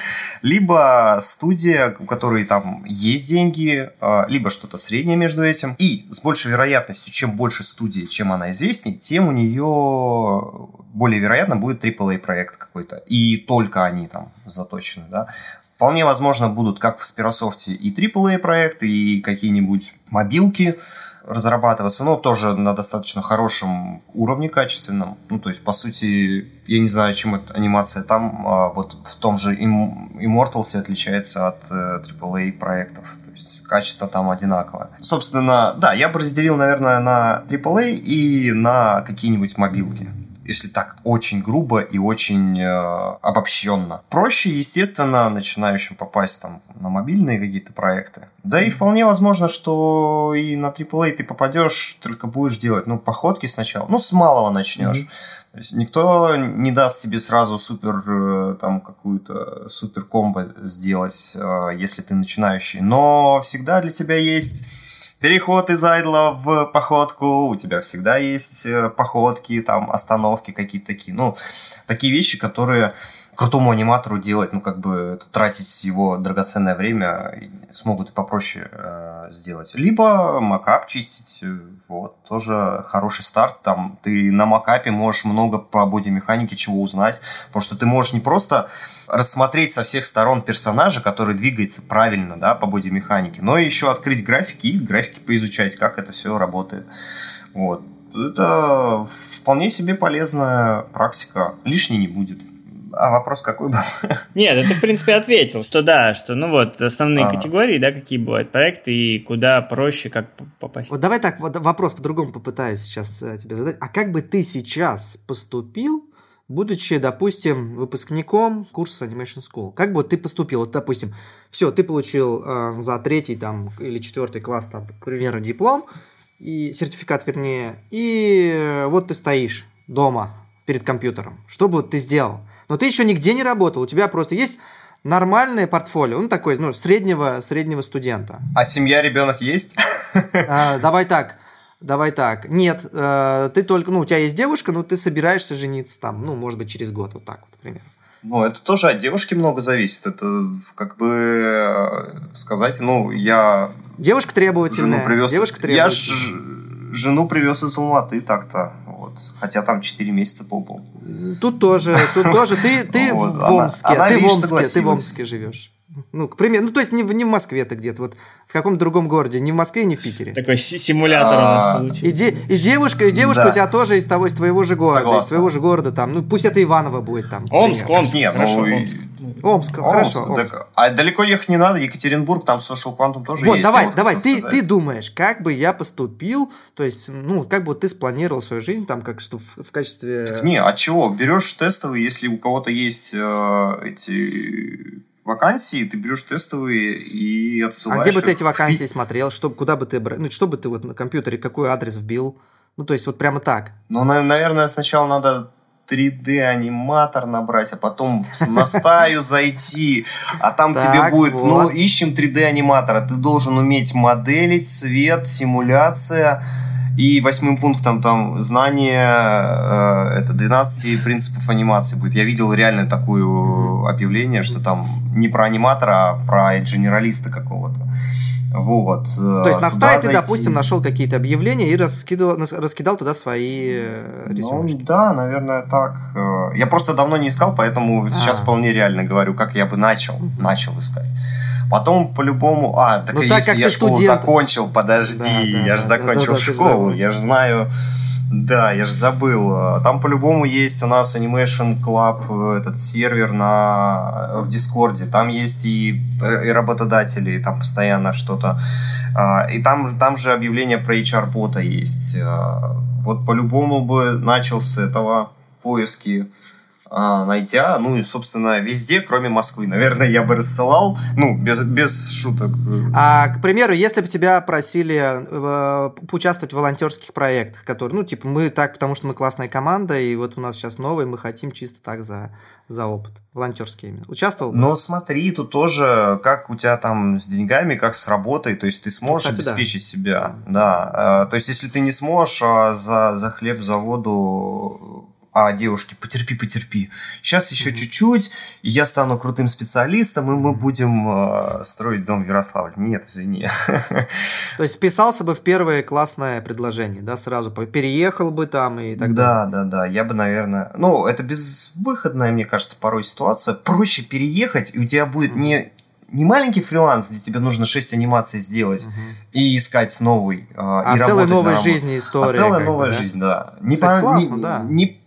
Либо студия, у которой там есть деньги, а, либо что-то среднее между этим. И с большей вероятностью, чем больше студии, чем она известнее, тем у нее более вероятно будет AAA проект какой-то. И только они там заточены, да. Вполне возможно будут как в Спирософте и AAA проекты, и какие-нибудь мобилки разрабатываться, но тоже на достаточно хорошем уровне качественном. Ну, то есть, по сути, я не знаю, чем эта анимация там, а вот в том же Immortals отличается от э, AAA проектов. То есть, качество там одинаковое. Собственно, да, я бы разделил, наверное, на AAA и на какие-нибудь мобилки если так очень грубо и очень э, обобщенно. Проще, естественно, начинающим попасть там на мобильные какие-то проекты. Да и вполне возможно, что и на AAA ты попадешь, только будешь делать, ну, походки сначала, ну, с малого начнешь. Mm-hmm. То есть никто не даст тебе сразу супер э, там какую-то супер комбо сделать, э, если ты начинающий. Но всегда для тебя есть переход из айдла в походку, у тебя всегда есть э, походки, там, остановки какие-то такие, ну, такие вещи, которые крутому аниматору делать, ну, как бы тратить его драгоценное время смогут и попроще э, сделать. Либо макап чистить, э, вот, тоже хороший старт, там, ты на макапе можешь много по бодимеханике чего узнать, потому что ты можешь не просто рассмотреть со всех сторон персонажа, который двигается правильно, да, по бодимеханике, но еще открыть графики и графики поизучать, как это все работает. Вот. Это вполне себе полезная практика. Лишней не будет. А вопрос какой был? Нет, ты, в принципе, ответил, что да, что, ну вот, основные а. категории, да, какие бывают проекты и куда проще, как попасть. Вот давай так, вот вопрос по-другому попытаюсь сейчас э, тебе задать. А как бы ты сейчас поступил, будучи, допустим, выпускником курса Animation School? Как бы ты поступил? Вот, допустим, все, ты получил э, за третий там или четвертый класс, там, к примеру, диплом, и сертификат, вернее, и вот ты стоишь дома перед компьютером. Что бы ты сделал? но ты еще нигде не работал, у тебя просто есть нормальное портфолио, ну такой, ну, среднего, среднего студента. А семья, ребенок есть? А, давай так, давай так. Нет, э, ты только, ну, у тебя есть девушка, но ты собираешься жениться там, ну, может быть, через год, вот так вот, например. Ну, это тоже от девушки много зависит. Это как бы э, сказать, ну, я... Девушка требовательная. Жену привез... Девушка требовательная. Я ж жену привез из Алматы так-то. Вот. Хотя там 4 месяца побыл. Тут тоже, тут тоже. Ты, ты в Омске, ты, в Омске ты в Омске живешь. Ну, к примеру, ну, то есть не в, не в Москве ты где-то, вот в каком-то другом городе, не в Москве, не в Питере. Такой симулятор у нас а, получился. И, де, и девушка, и девушка у тебя тоже из того, из твоего же города, из твоего же города там, ну, пусть это Иваново будет там. Омск, Омск, нет, хорошо, Омск. хорошо. А далеко ехать не надо, Екатеринбург, там Social Quantum тоже вот, есть. давай, давай, ты, ты думаешь, как бы я поступил, то есть, ну, как бы ты спланировал свою жизнь там, как что в, в качестве... не, а чего, берешь тестовый, если у кого-то есть э, эти вакансии, ты берешь тестовые и отсылаешь. А где бы ты эти вакансии смотрел? Что, куда бы ты, ну, что бы ты вот на компьютере, какой адрес вбил? Ну, то есть вот прямо так. Ну, наверное, сначала надо 3D-аниматор набрать, а потом на стаю зайти, а там тебе будет, ну, ищем 3D-аниматора, ты должен уметь моделить, цвет, симуляция, и восьмым пунктом там знание э, это 12 принципов анимации будет. Я видел реально такое объявление, что там не про аниматора, а про генералиста какого-то. Вот. То есть на сайте, зайти... допустим, нашел какие-то объявления и раскидал, раскидал туда свои э, резюмешки. Ну, да, наверное, так. Э, я просто давно не искал, поэтому а. сейчас вполне реально говорю, как я бы начал, начал искать. Потом по-любому... А, так, ну, так если я школу студент... закончил, подожди, да, да, я же закончил да, да, школу, я же знаю... Да, я же забыл. Там по-любому есть у нас Animation Club, этот сервер на, в Дискорде. Там есть и, и работодатели, там постоянно что-то. А, и там, там же объявление про HR-бота есть. А, вот по-любому бы начал с этого поиски найдя, ну и, собственно, везде, кроме Москвы. Наверное, я бы рассылал, ну, без, без шуток. А, к примеру, если бы тебя просили э, поучаствовать в волонтерских проектах, которые, ну, типа, мы так, потому что мы классная команда, и вот у нас сейчас новый, мы хотим чисто так за, за опыт. Волонтерские именно. Участвовал? Бы? Но смотри, тут тоже, как у тебя там с деньгами, как с работой, то есть ты сможешь Кстати, обеспечить да. себя. Да. да. То есть, если ты не сможешь а за, за хлеб, за воду а девушке, потерпи, потерпи. Сейчас еще mm-hmm. чуть-чуть, и я стану крутым специалистом, и мы будем э, строить дом в Ярославле. Нет, извини. То есть вписался бы в первое классное предложение, да, сразу переехал бы там и так далее. Да, да, да. Я бы, наверное... Ну, это безвыходная, мне кажется, порой ситуация. Проще переехать, и у тебя будет mm-hmm. не не маленький фриланс, где тебе нужно 6 анимаций сделать угу. и искать новый. Э, а и целая новая жизнь история. А целая новая бы, жизнь, да. Не, по, классно, не, да. не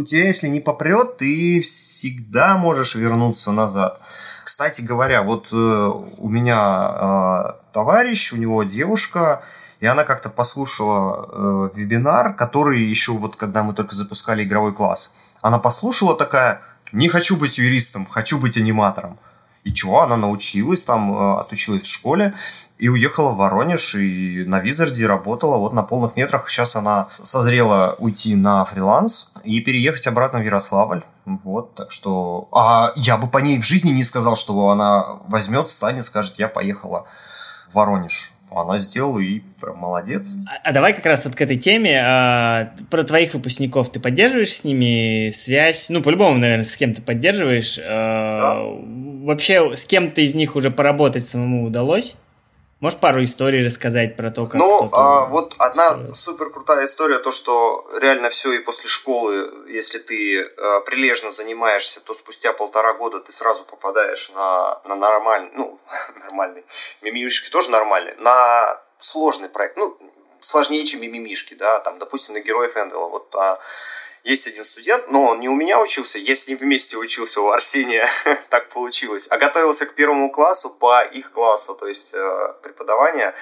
у тебя, если не попрет, ты всегда можешь вернуться назад. Кстати говоря, вот э, у меня э, товарищ, у него девушка, и она как-то послушала э, вебинар, который еще вот когда мы только запускали игровой класс. Она послушала такая, не хочу быть юристом, хочу быть аниматором. И чего, она научилась, там, э, отучилась в школе, и уехала в Воронеж, и на Визарде работала вот на полных метрах. Сейчас она созрела уйти на фриланс и переехать обратно в Ярославль. Вот, так что... А я бы по ней в жизни не сказал, что она возьмет, станет, скажет, я поехала в Воронеж она сделала и прям молодец. А, а давай как раз вот к этой теме. А, про твоих выпускников ты поддерживаешь с ними связь? Ну, по-любому, наверное, с кем-то поддерживаешь. А, да. Вообще, с кем-то из них уже поработать самому удалось? Можешь пару историй рассказать про то, как Ну, а, вот одна супер крутая история, то, что реально все и после школы, если ты а, прилежно занимаешься, то спустя полтора года ты сразу попадаешь на, на нормальный, ну, нормальный, мимимишки тоже нормальный, на сложный проект, ну, сложнее, чем мимимишки, да, там, допустим, на Героев Эндела, вот, а, есть один студент, но он не у меня учился, я с ним вместе учился у Арсения, так получилось, а готовился к первому классу по их классу, то есть э, преподавание.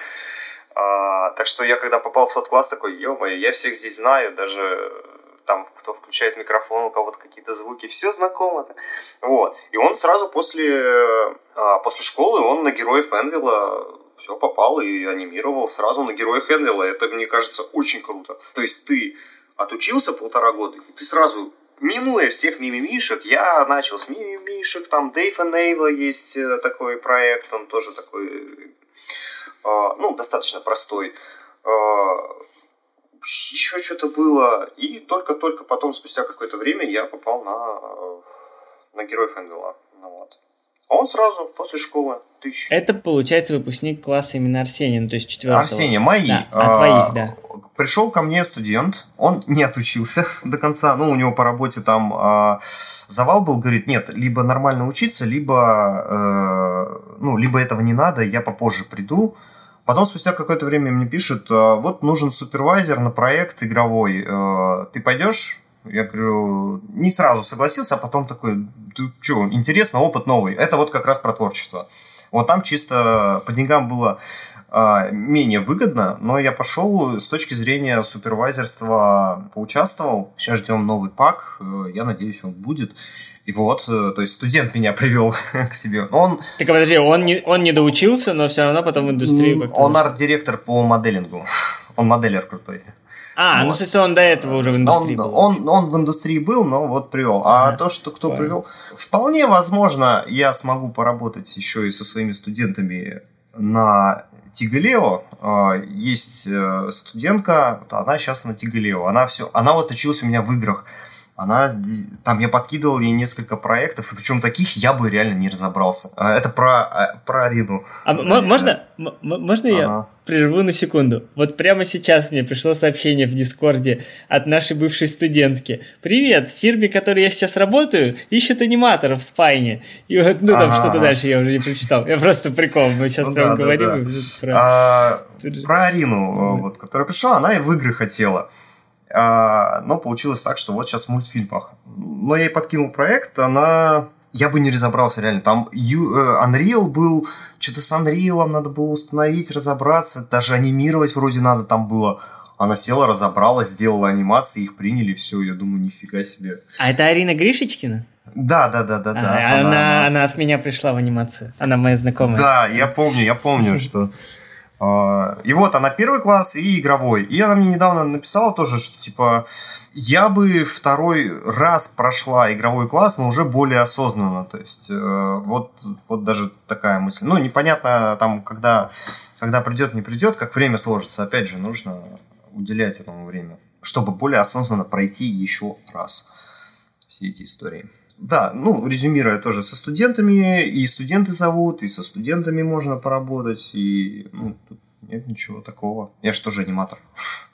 А, так что я когда попал в тот класс, такой, ё-моё, я всех здесь знаю, даже там, кто включает микрофон, у кого-то какие-то звуки, все знакомо. -то. Вот. И он сразу после, а, после школы, он на Героев Энвилла все попал и анимировал сразу на Героях Энвилла. Это, мне кажется, очень круто. То есть ты отучился полтора года, и ты сразу, минуя всех мимимишек, я начал с мимимишек, там Дэйв Нейва есть э, такой проект, он тоже такой, э, ну, достаточно простой. Э, еще что-то было, и только-только потом, спустя какое-то время, я попал на, на Героев Энгела. Ну, вот. А он сразу после школы тысяч. Это, получается, выпускник класса именно Арсения, ну, то есть четвертого. Арсения, мои. Да, а, твоих, да. Пришел ко мне студент, он не отучился до конца, ну, у него по работе там а, завал был, говорит, нет, либо нормально учиться, либо, э, ну, либо этого не надо, я попозже приду. Потом спустя какое-то время мне пишут, «А, вот нужен супервайзер на проект игровой, э, ты пойдешь? Я говорю, не сразу согласился, а потом такой, ты что, интересно, опыт новый. Это вот как раз про творчество. Вот там чисто по деньгам было э, менее выгодно, но я пошел с точки зрения супервайзерства, поучаствовал. Сейчас ждем новый пак, э, я надеюсь, он будет. И вот, э, то есть студент меня привел к себе. Он, Так а подожди, он не, он не доучился, но все равно потом в индустрию как-то... он арт-директор по моделингу. Он моделер крутой. А, ну, вот. в смысле, он до этого уже в индустрии он, был. Он, он в индустрии был, но вот привел. А Ага, то, что кто понял. привел, вполне возможно, я смогу поработать еще и со своими студентами на Тигалео. А, Есть э, студентка, она сейчас на Тигалео. Она все, она вот училась у меня в играх. Она, там я подкидывал ей несколько проектов, и причем таких я бы реально не разобрался. А, Это про, а, про Арину. А м- можно, м- можно я Ага. прерву на секунду? Вот прямо сейчас мне пришло сообщение в Дискорде от нашей бывшей студентки. Привет, в фирме, в которой я сейчас работаю, ищут аниматоров в Спайне. И вот, ну там Ага. что-то дальше я уже не прочитал. Я просто прикол, мы сейчас Ну прям да, да, говорим да. вот про... А, Про Арину, э, вот, которая пришла, она и в игры хотела. А, но получилось так, что вот сейчас в мультфильмах. Но я ей подкинул проект, она... Я бы не разобрался реально. Там э, Unreal был, что-то с Unreal надо было установить, разобраться, даже анимировать вроде надо там было. Она села, разобралась, сделала анимации, их приняли, все. Я думаю, нифига себе. А это Арина Гришечкина? Да, да, да, да, да. А, она, она от меня пришла в анимацию. Она моя знакомая. Да, я помню, я помню, что... а, И вот она первый класс и игровой. И она мне недавно написала тоже, что типа я бы второй раз прошла игровой класс, но уже более осознанно. То есть э, вот, вот даже такая мысль. Ну, непонятно там, когда, когда придет, не придет, как время сложится. Опять же, нужно уделять этому время, чтобы более осознанно пройти еще раз все эти истории. Да, ну, резюмируя тоже со студентами, и студенты зовут, и со студентами можно поработать, и ну, тут нет ничего такого. Я же тоже аниматор.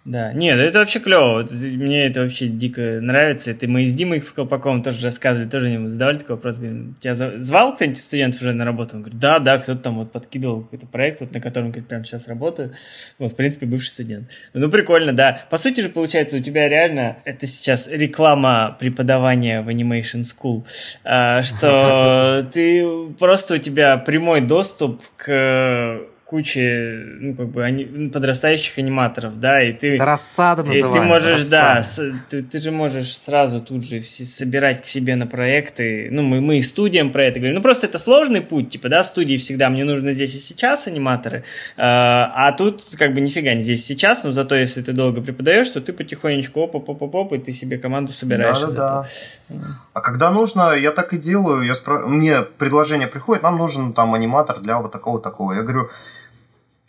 Да, нет, это вообще клево. Мне это вообще дико нравится. Это мы с Димой с Колпаковым тоже рассказывали, тоже ему задавали такой вопрос. Говорим, тебя звал кто-нибудь из студентов уже на работу? Он говорит, да, да, кто-то там вот подкидывал какой-то проект, вот, на котором говорит, прямо сейчас работаю. Вот, в принципе, бывший студент. Ну, прикольно, да. По сути же, получается, у тебя реально, это сейчас реклама преподавания в Animation School, а, что ты просто у тебя прямой доступ к куче, ну, как бы, ани- подрастающих аниматоров, да, и ты... Это рассада И называется. ты можешь, да, рассада. с- ты, ты же можешь сразу тут же все собирать к себе на проекты. Ну, мы, мы и студиям про это говорим. Ну, просто это сложный путь, типа, да, студии всегда мне нужно здесь и сейчас аниматоры, а, а тут как бы нифига не здесь и сейчас, но зато если ты долго преподаешь, то ты потихонечку оп оп оп оп оп и ты себе команду собираешь из Да-да-да. этого. А когда нужно, я так и делаю. Я спра- Мне предложение приходит, нам нужен там аниматор для вот такого-такого. Я говорю,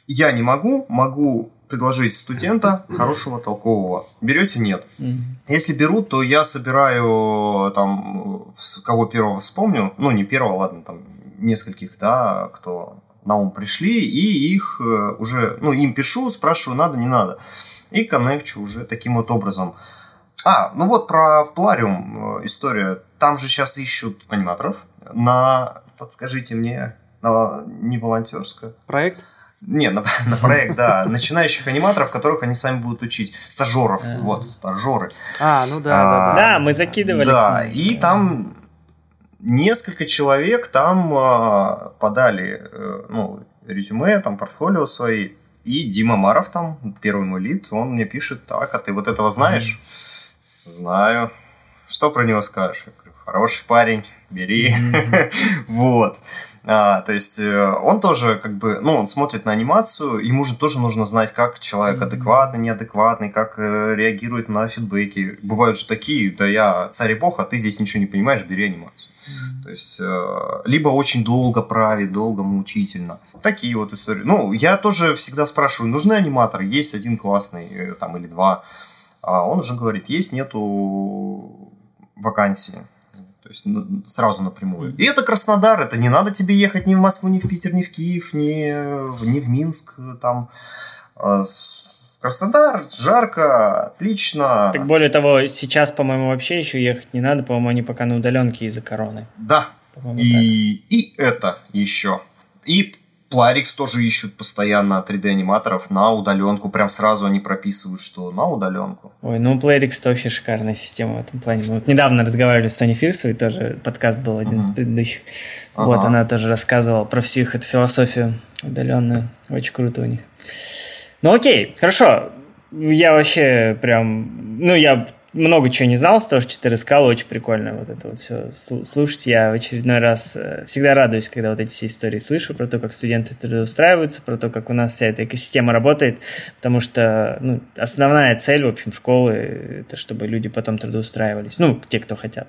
я не могу, могу предложить студента хорошего, толкового. Берете? Нет. Мгм. Если берут, то я собираю там, с- кого первого вспомню, ну не первого, ладно, там нескольких, да, кто на ум пришли, и их э, уже, ну им пишу, спрашиваю, надо, не надо. И коннекчу уже таким вот образом. А, ну вот про Плариум э, история. Там же сейчас ищут аниматоров на, подскажите мне, на не волонтерское. Проект? Не, на, на проект, да. Начинающих аниматоров, которых они сами будут учить. Стажеров, Ага. вот, стажеры. А, ну да, А, да, да. Да, мы закидывали. Да, и там несколько человек там а, подали э, ну, резюме, там портфолио свои. И Дима Маров там, первый мой лид, он мне пишет, так, а ты вот этого знаешь? Знаю. Что про него скажешь? Я говорю, хороший парень, бери. Вот. А, то есть э, он тоже как бы, ну, он смотрит на анимацию, ему же тоже нужно знать, как человек адекватный, неадекватный, как э, реагирует на фидбэки. Бывают же такие, да я царь и бог, а ты здесь ничего не понимаешь, бери анимацию. То есть, э, либо очень долго правит, долго мучительно. Такие вот истории. Ну, я тоже всегда спрашиваю, нужны аниматоры? Есть один классный, э, там, или два. А он уже говорит, есть, нету вакансии. То есть ну, сразу напрямую. И это Краснодар, это не надо тебе ехать ни в Москву, ни в Питер, ни в Киев, ни, в- ни в Минск. Там А, Краснодар, жарко, отлично. Так более того, сейчас, по-моему, вообще еще ехать не надо, по-моему, они пока на удаленке из-за короны. Да, так. И, и это еще. И Пларикс тоже ищут постоянно 3D-аниматоров на удаленку. Прям сразу они прописывают, что на удаленку. Ой, ну Playrix это вообще шикарная система в этом плане. Мы вот недавно разговаривали с Сони Фирсовой, тоже подкаст был один из Ага. предыдущих. Ага. Вот, она тоже рассказывала про всю их эту философию удаленную. Очень круто у них. Ну окей, хорошо. Я вообще прям... Ну, я много чего не знал с того, что ты рассказал, очень прикольно вот это вот все слушать. Я в очередной раз э, всегда радуюсь, когда вот эти все истории слышу про то, как студенты трудоустраиваются, про то, как у нас вся эта экосистема работает, потому что ну, основная цель, в общем, школы – это чтобы люди потом трудоустраивались, ну, те, кто хотят.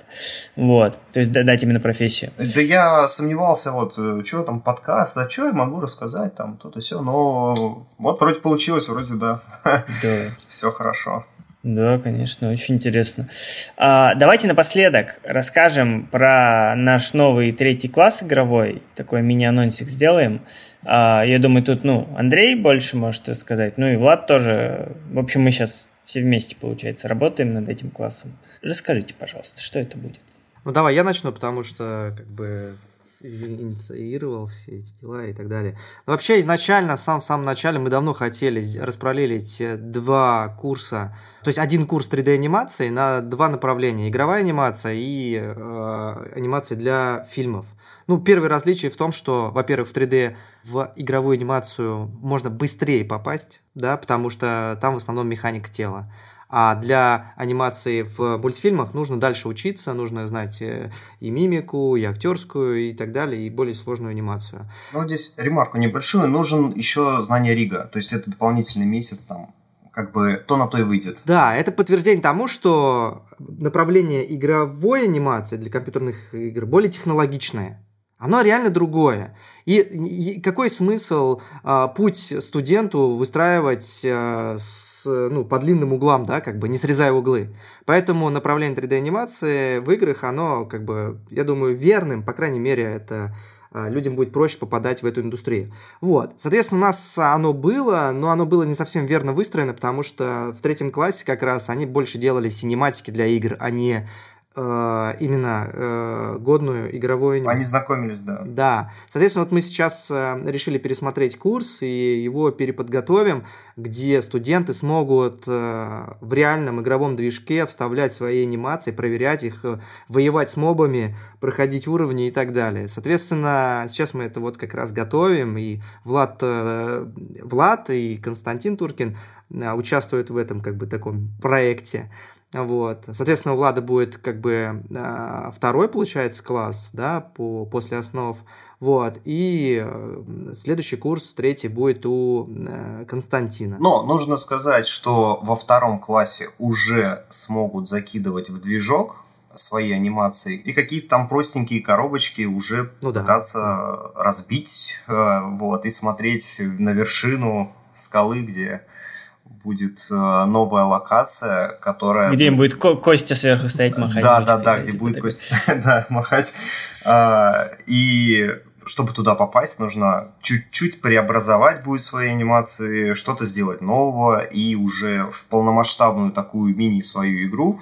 Вот, то есть дать именно профессию. Да я сомневался, вот, э, что там, подкаст, а что я могу рассказать, там, то-то все, но вот вроде получилось, вроде да. Да. Все хорошо. Да, конечно, очень интересно. А, давайте напоследок расскажем про наш новый третий класс игровой. Такой мини-анонсик сделаем. А, я думаю, тут, ну, Андрей больше может рассказать, ну и Влад тоже. В общем, мы сейчас все вместе, получается, работаем над этим классом. Расскажите, пожалуйста, что это будет? Ну, давай я начну, потому что, как бы, инициировал все эти дела и так далее. Но вообще изначально, в самом, самом начале мы давно хотели распараллелить э, два курса, то есть один курс 3D-анимации на два направления. Игровая анимация и э, анимация для фильмов. Ну, первое различие в том, что, во-первых, в 3D в игровую анимацию можно быстрее попасть, да, потому что там в основном механика тела. А для анимации в мультфильмах нужно дальше учиться, нужно знать э, и мимику, и актерскую, и так далее, и более сложную анимацию. Ну, здесь ремарку небольшую. Нужен еще знание Рига. То есть это дополнительный месяц там как бы то на то и выйдет. Да, это подтверждение тому, что направление игровой анимации для компьютерных игр более технологичное. Оно реально другое. И, и какой смысл а, путь студенту выстраивать а, с, ну, по длинным углам, да, как бы не срезая углы. Поэтому направление 3D-анимации в играх, оно, как бы, я думаю, верным, по крайней мере, это а, людям будет проще попадать в эту индустрию. Вот. Соответственно, у нас оно было, но оно было не совсем верно выстроено, потому что в третьем классе как раз они больше делали синематики для игр, а не именно э, годную игровую... Они знакомились, да. Да. Соответственно, вот мы сейчас э, решили пересмотреть курс и его переподготовим, где студенты смогут в реальном игровом движке вставлять свои анимации, проверять их, воевать с мобами, проходить уровни и так далее. Соответственно, сейчас мы это вот как раз готовим, и Влад, Влад и Константин Туркин участвуют в этом как бы таком проекте. Вот. Соответственно, у Влада будет как бы а, второй, получается, класс, да, по, после основ. Вот. И э, следующий курс, третий, будет у э, Константина. Но нужно сказать, что во втором классе уже смогут закидывать в движок свои анимации и какие-то там простенькие коробочки уже ну, пытаться да. разбить э, вот, и смотреть на вершину скалы, где будет э, новая локация, которая... Где будет Ко- Костя сверху стоять махать. Да, да, да, где будет Костя да, махать. А, и чтобы туда попасть, нужно чуть-чуть преобразовать будет свои анимации, что-то сделать нового и уже в полномасштабную такую мини свою игру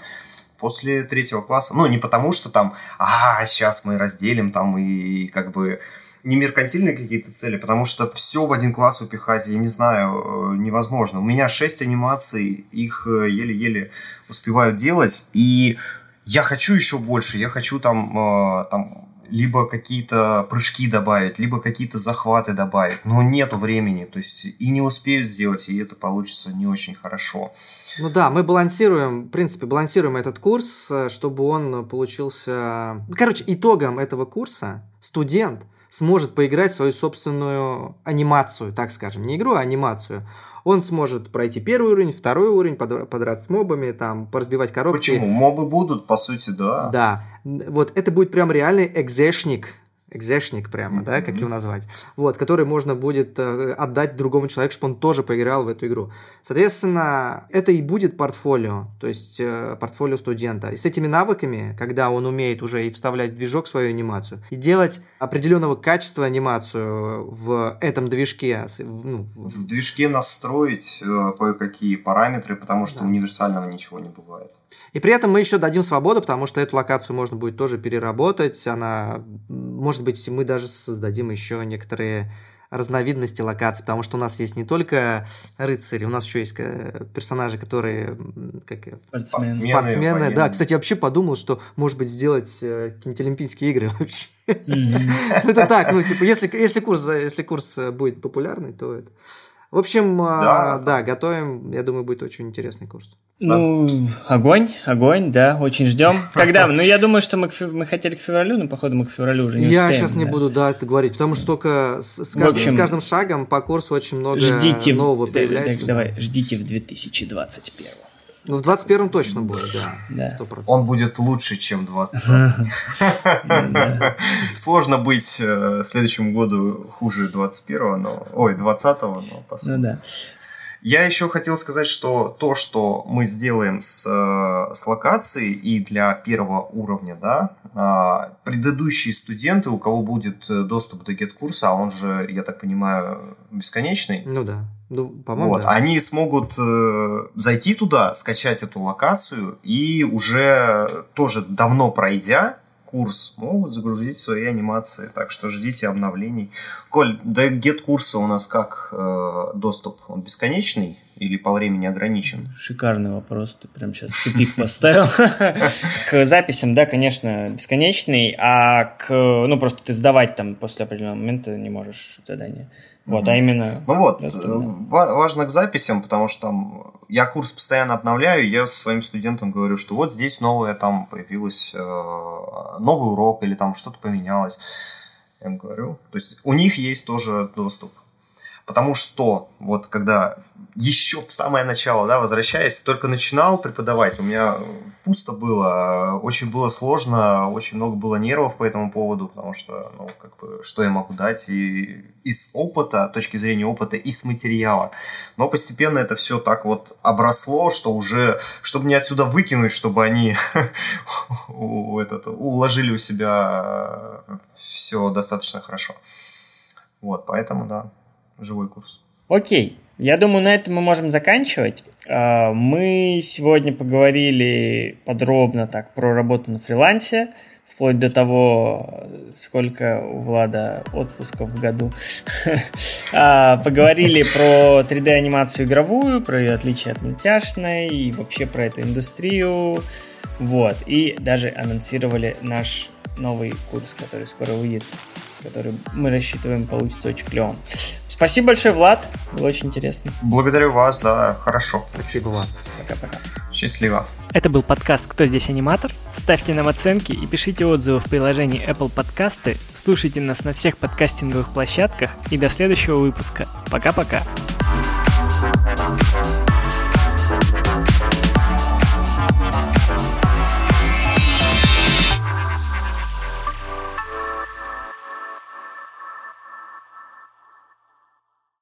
после третьего класса. Ну, не потому что там, а, сейчас мы разделим там и как бы не меркантильные какие-то цели, потому что все в один класс упихать, я не знаю, э, невозможно. У меня шесть анимаций, их э, еле-еле успеваю делать, и я хочу еще больше, я хочу там, э, там либо какие-то прыжки добавить, либо какие-то захваты добавить, но нету времени, то есть и не успею сделать, и это получится не очень хорошо. Ну да, мы балансируем, в принципе, балансируем этот курс, чтобы он получился... Короче, итогом этого курса студент – сможет поиграть в свою собственную анимацию, так скажем, не игру, а анимацию. Он сможет пройти первый уровень, второй уровень, подраться с мобами, там, поразбивать коробки. Почему? Мобы будут, по сути, да. Да. Вот это будет прям реальный экзешник, экзешник прямо, mm-hmm. да, как его назвать, вот, который можно будет э, отдать другому человеку, чтобы он тоже поиграл в эту игру. Соответственно, это и будет портфолио, то есть э, портфолио студента. И с этими навыками, когда он умеет уже и вставлять в движок свою анимацию, и делать определенного качества анимацию в этом движке. Ну, в движке настроить э, кое-какие параметры, потому что да. универсального ничего не бывает. И при этом мы еще дадим свободу, потому что эту локацию можно будет тоже переработать. Она, может быть, мы даже создадим еще некоторые разновидности локаций, потому что у нас есть не только рыцари, у нас еще есть э, персонажи, которые как, спортсмены. спортсмены. Да, кстати, я вообще подумал, что может быть сделать э, какие-нибудь Олимпийские игры вообще. Это так, ну типа, если если курс если курс э, будет популярный, то это. В общем, да, готовим. Я думаю, будет очень интересный курс. Ну, огонь, огонь, да, очень ждем. Когда? Ну, я думаю, что мы, мы хотели к февралю, но, походу, мы к февралю уже не я успеем. Я сейчас да. не буду, да, это говорить, потому что только с, с, каждым, общем, с каждым шагом по курсу очень много ждите нового появляется. Так, давай, ждите в 2021. Ну, в 21 точно будет, да. да. 100%. Он будет лучше, чем 20. Сложно быть э, следующему году хуже 21 но... Ой, 20 но Ну да. Я еще хотел сказать, что то, что мы сделаем с, э, с локацией и для первого уровня, да, а, предыдущие студенты, у кого будет э, доступ до гет-курса, а он же, я так понимаю, бесконечный. Ну да. Ну, по-моему, вот, да. Они смогут э, зайти туда, скачать эту локацию и уже тоже давно пройдя, курс могут загрузить свои анимации, так что ждите обновлений. Коль, до get курса у нас как э, доступ? Он бесконечный или по времени ограничен? Шикарный вопрос, ты прям сейчас тупик поставил. К записям, да, конечно, бесконечный, а к, ну, просто ты сдавать там после определенного момента не можешь задание. Вот, а именно... Ну вот, важно к записям, потому что там я курс постоянно обновляю, я со своим студентам говорю, что вот здесь новое там появилось, э, новый урок или там что-то поменялось. Я им говорю. То есть у них есть тоже доступ. Потому что вот когда еще в самое начало, да, возвращаясь, только начинал преподавать, у меня пусто было, очень было сложно, очень много было нервов по этому поводу, потому что, ну, как бы, что я могу дать и из опыта, точки зрения опыта, и с материала. Но постепенно это все так вот обросло, что уже, чтобы не отсюда выкинуть, чтобы они этот, уложили у себя все достаточно хорошо. Вот, поэтому, да, живой курс. Окей, я думаю, на этом мы можем заканчивать. А, мы сегодня поговорили подробно так про работу на фрилансе, вплоть до того, сколько у Влада отпусков в году. А, поговорили про 3D-анимацию игровую, про ее отличие от мультяшной и вообще про эту индустрию. Вот, и даже анонсировали наш новый курс, который скоро выйдет который мы рассчитываем получится очень клевым. Спасибо большое, Влад. Было очень интересно. Благодарю вас, да, хорошо. Спасибо вам. Пока-пока. Счастливо. Это был подкаст «Кто здесь аниматор?». Ставьте нам оценки и пишите отзывы в приложении Apple Подкасты. Слушайте нас на всех подкастинговых площадках. И до следующего выпуска. Пока-пока. thank you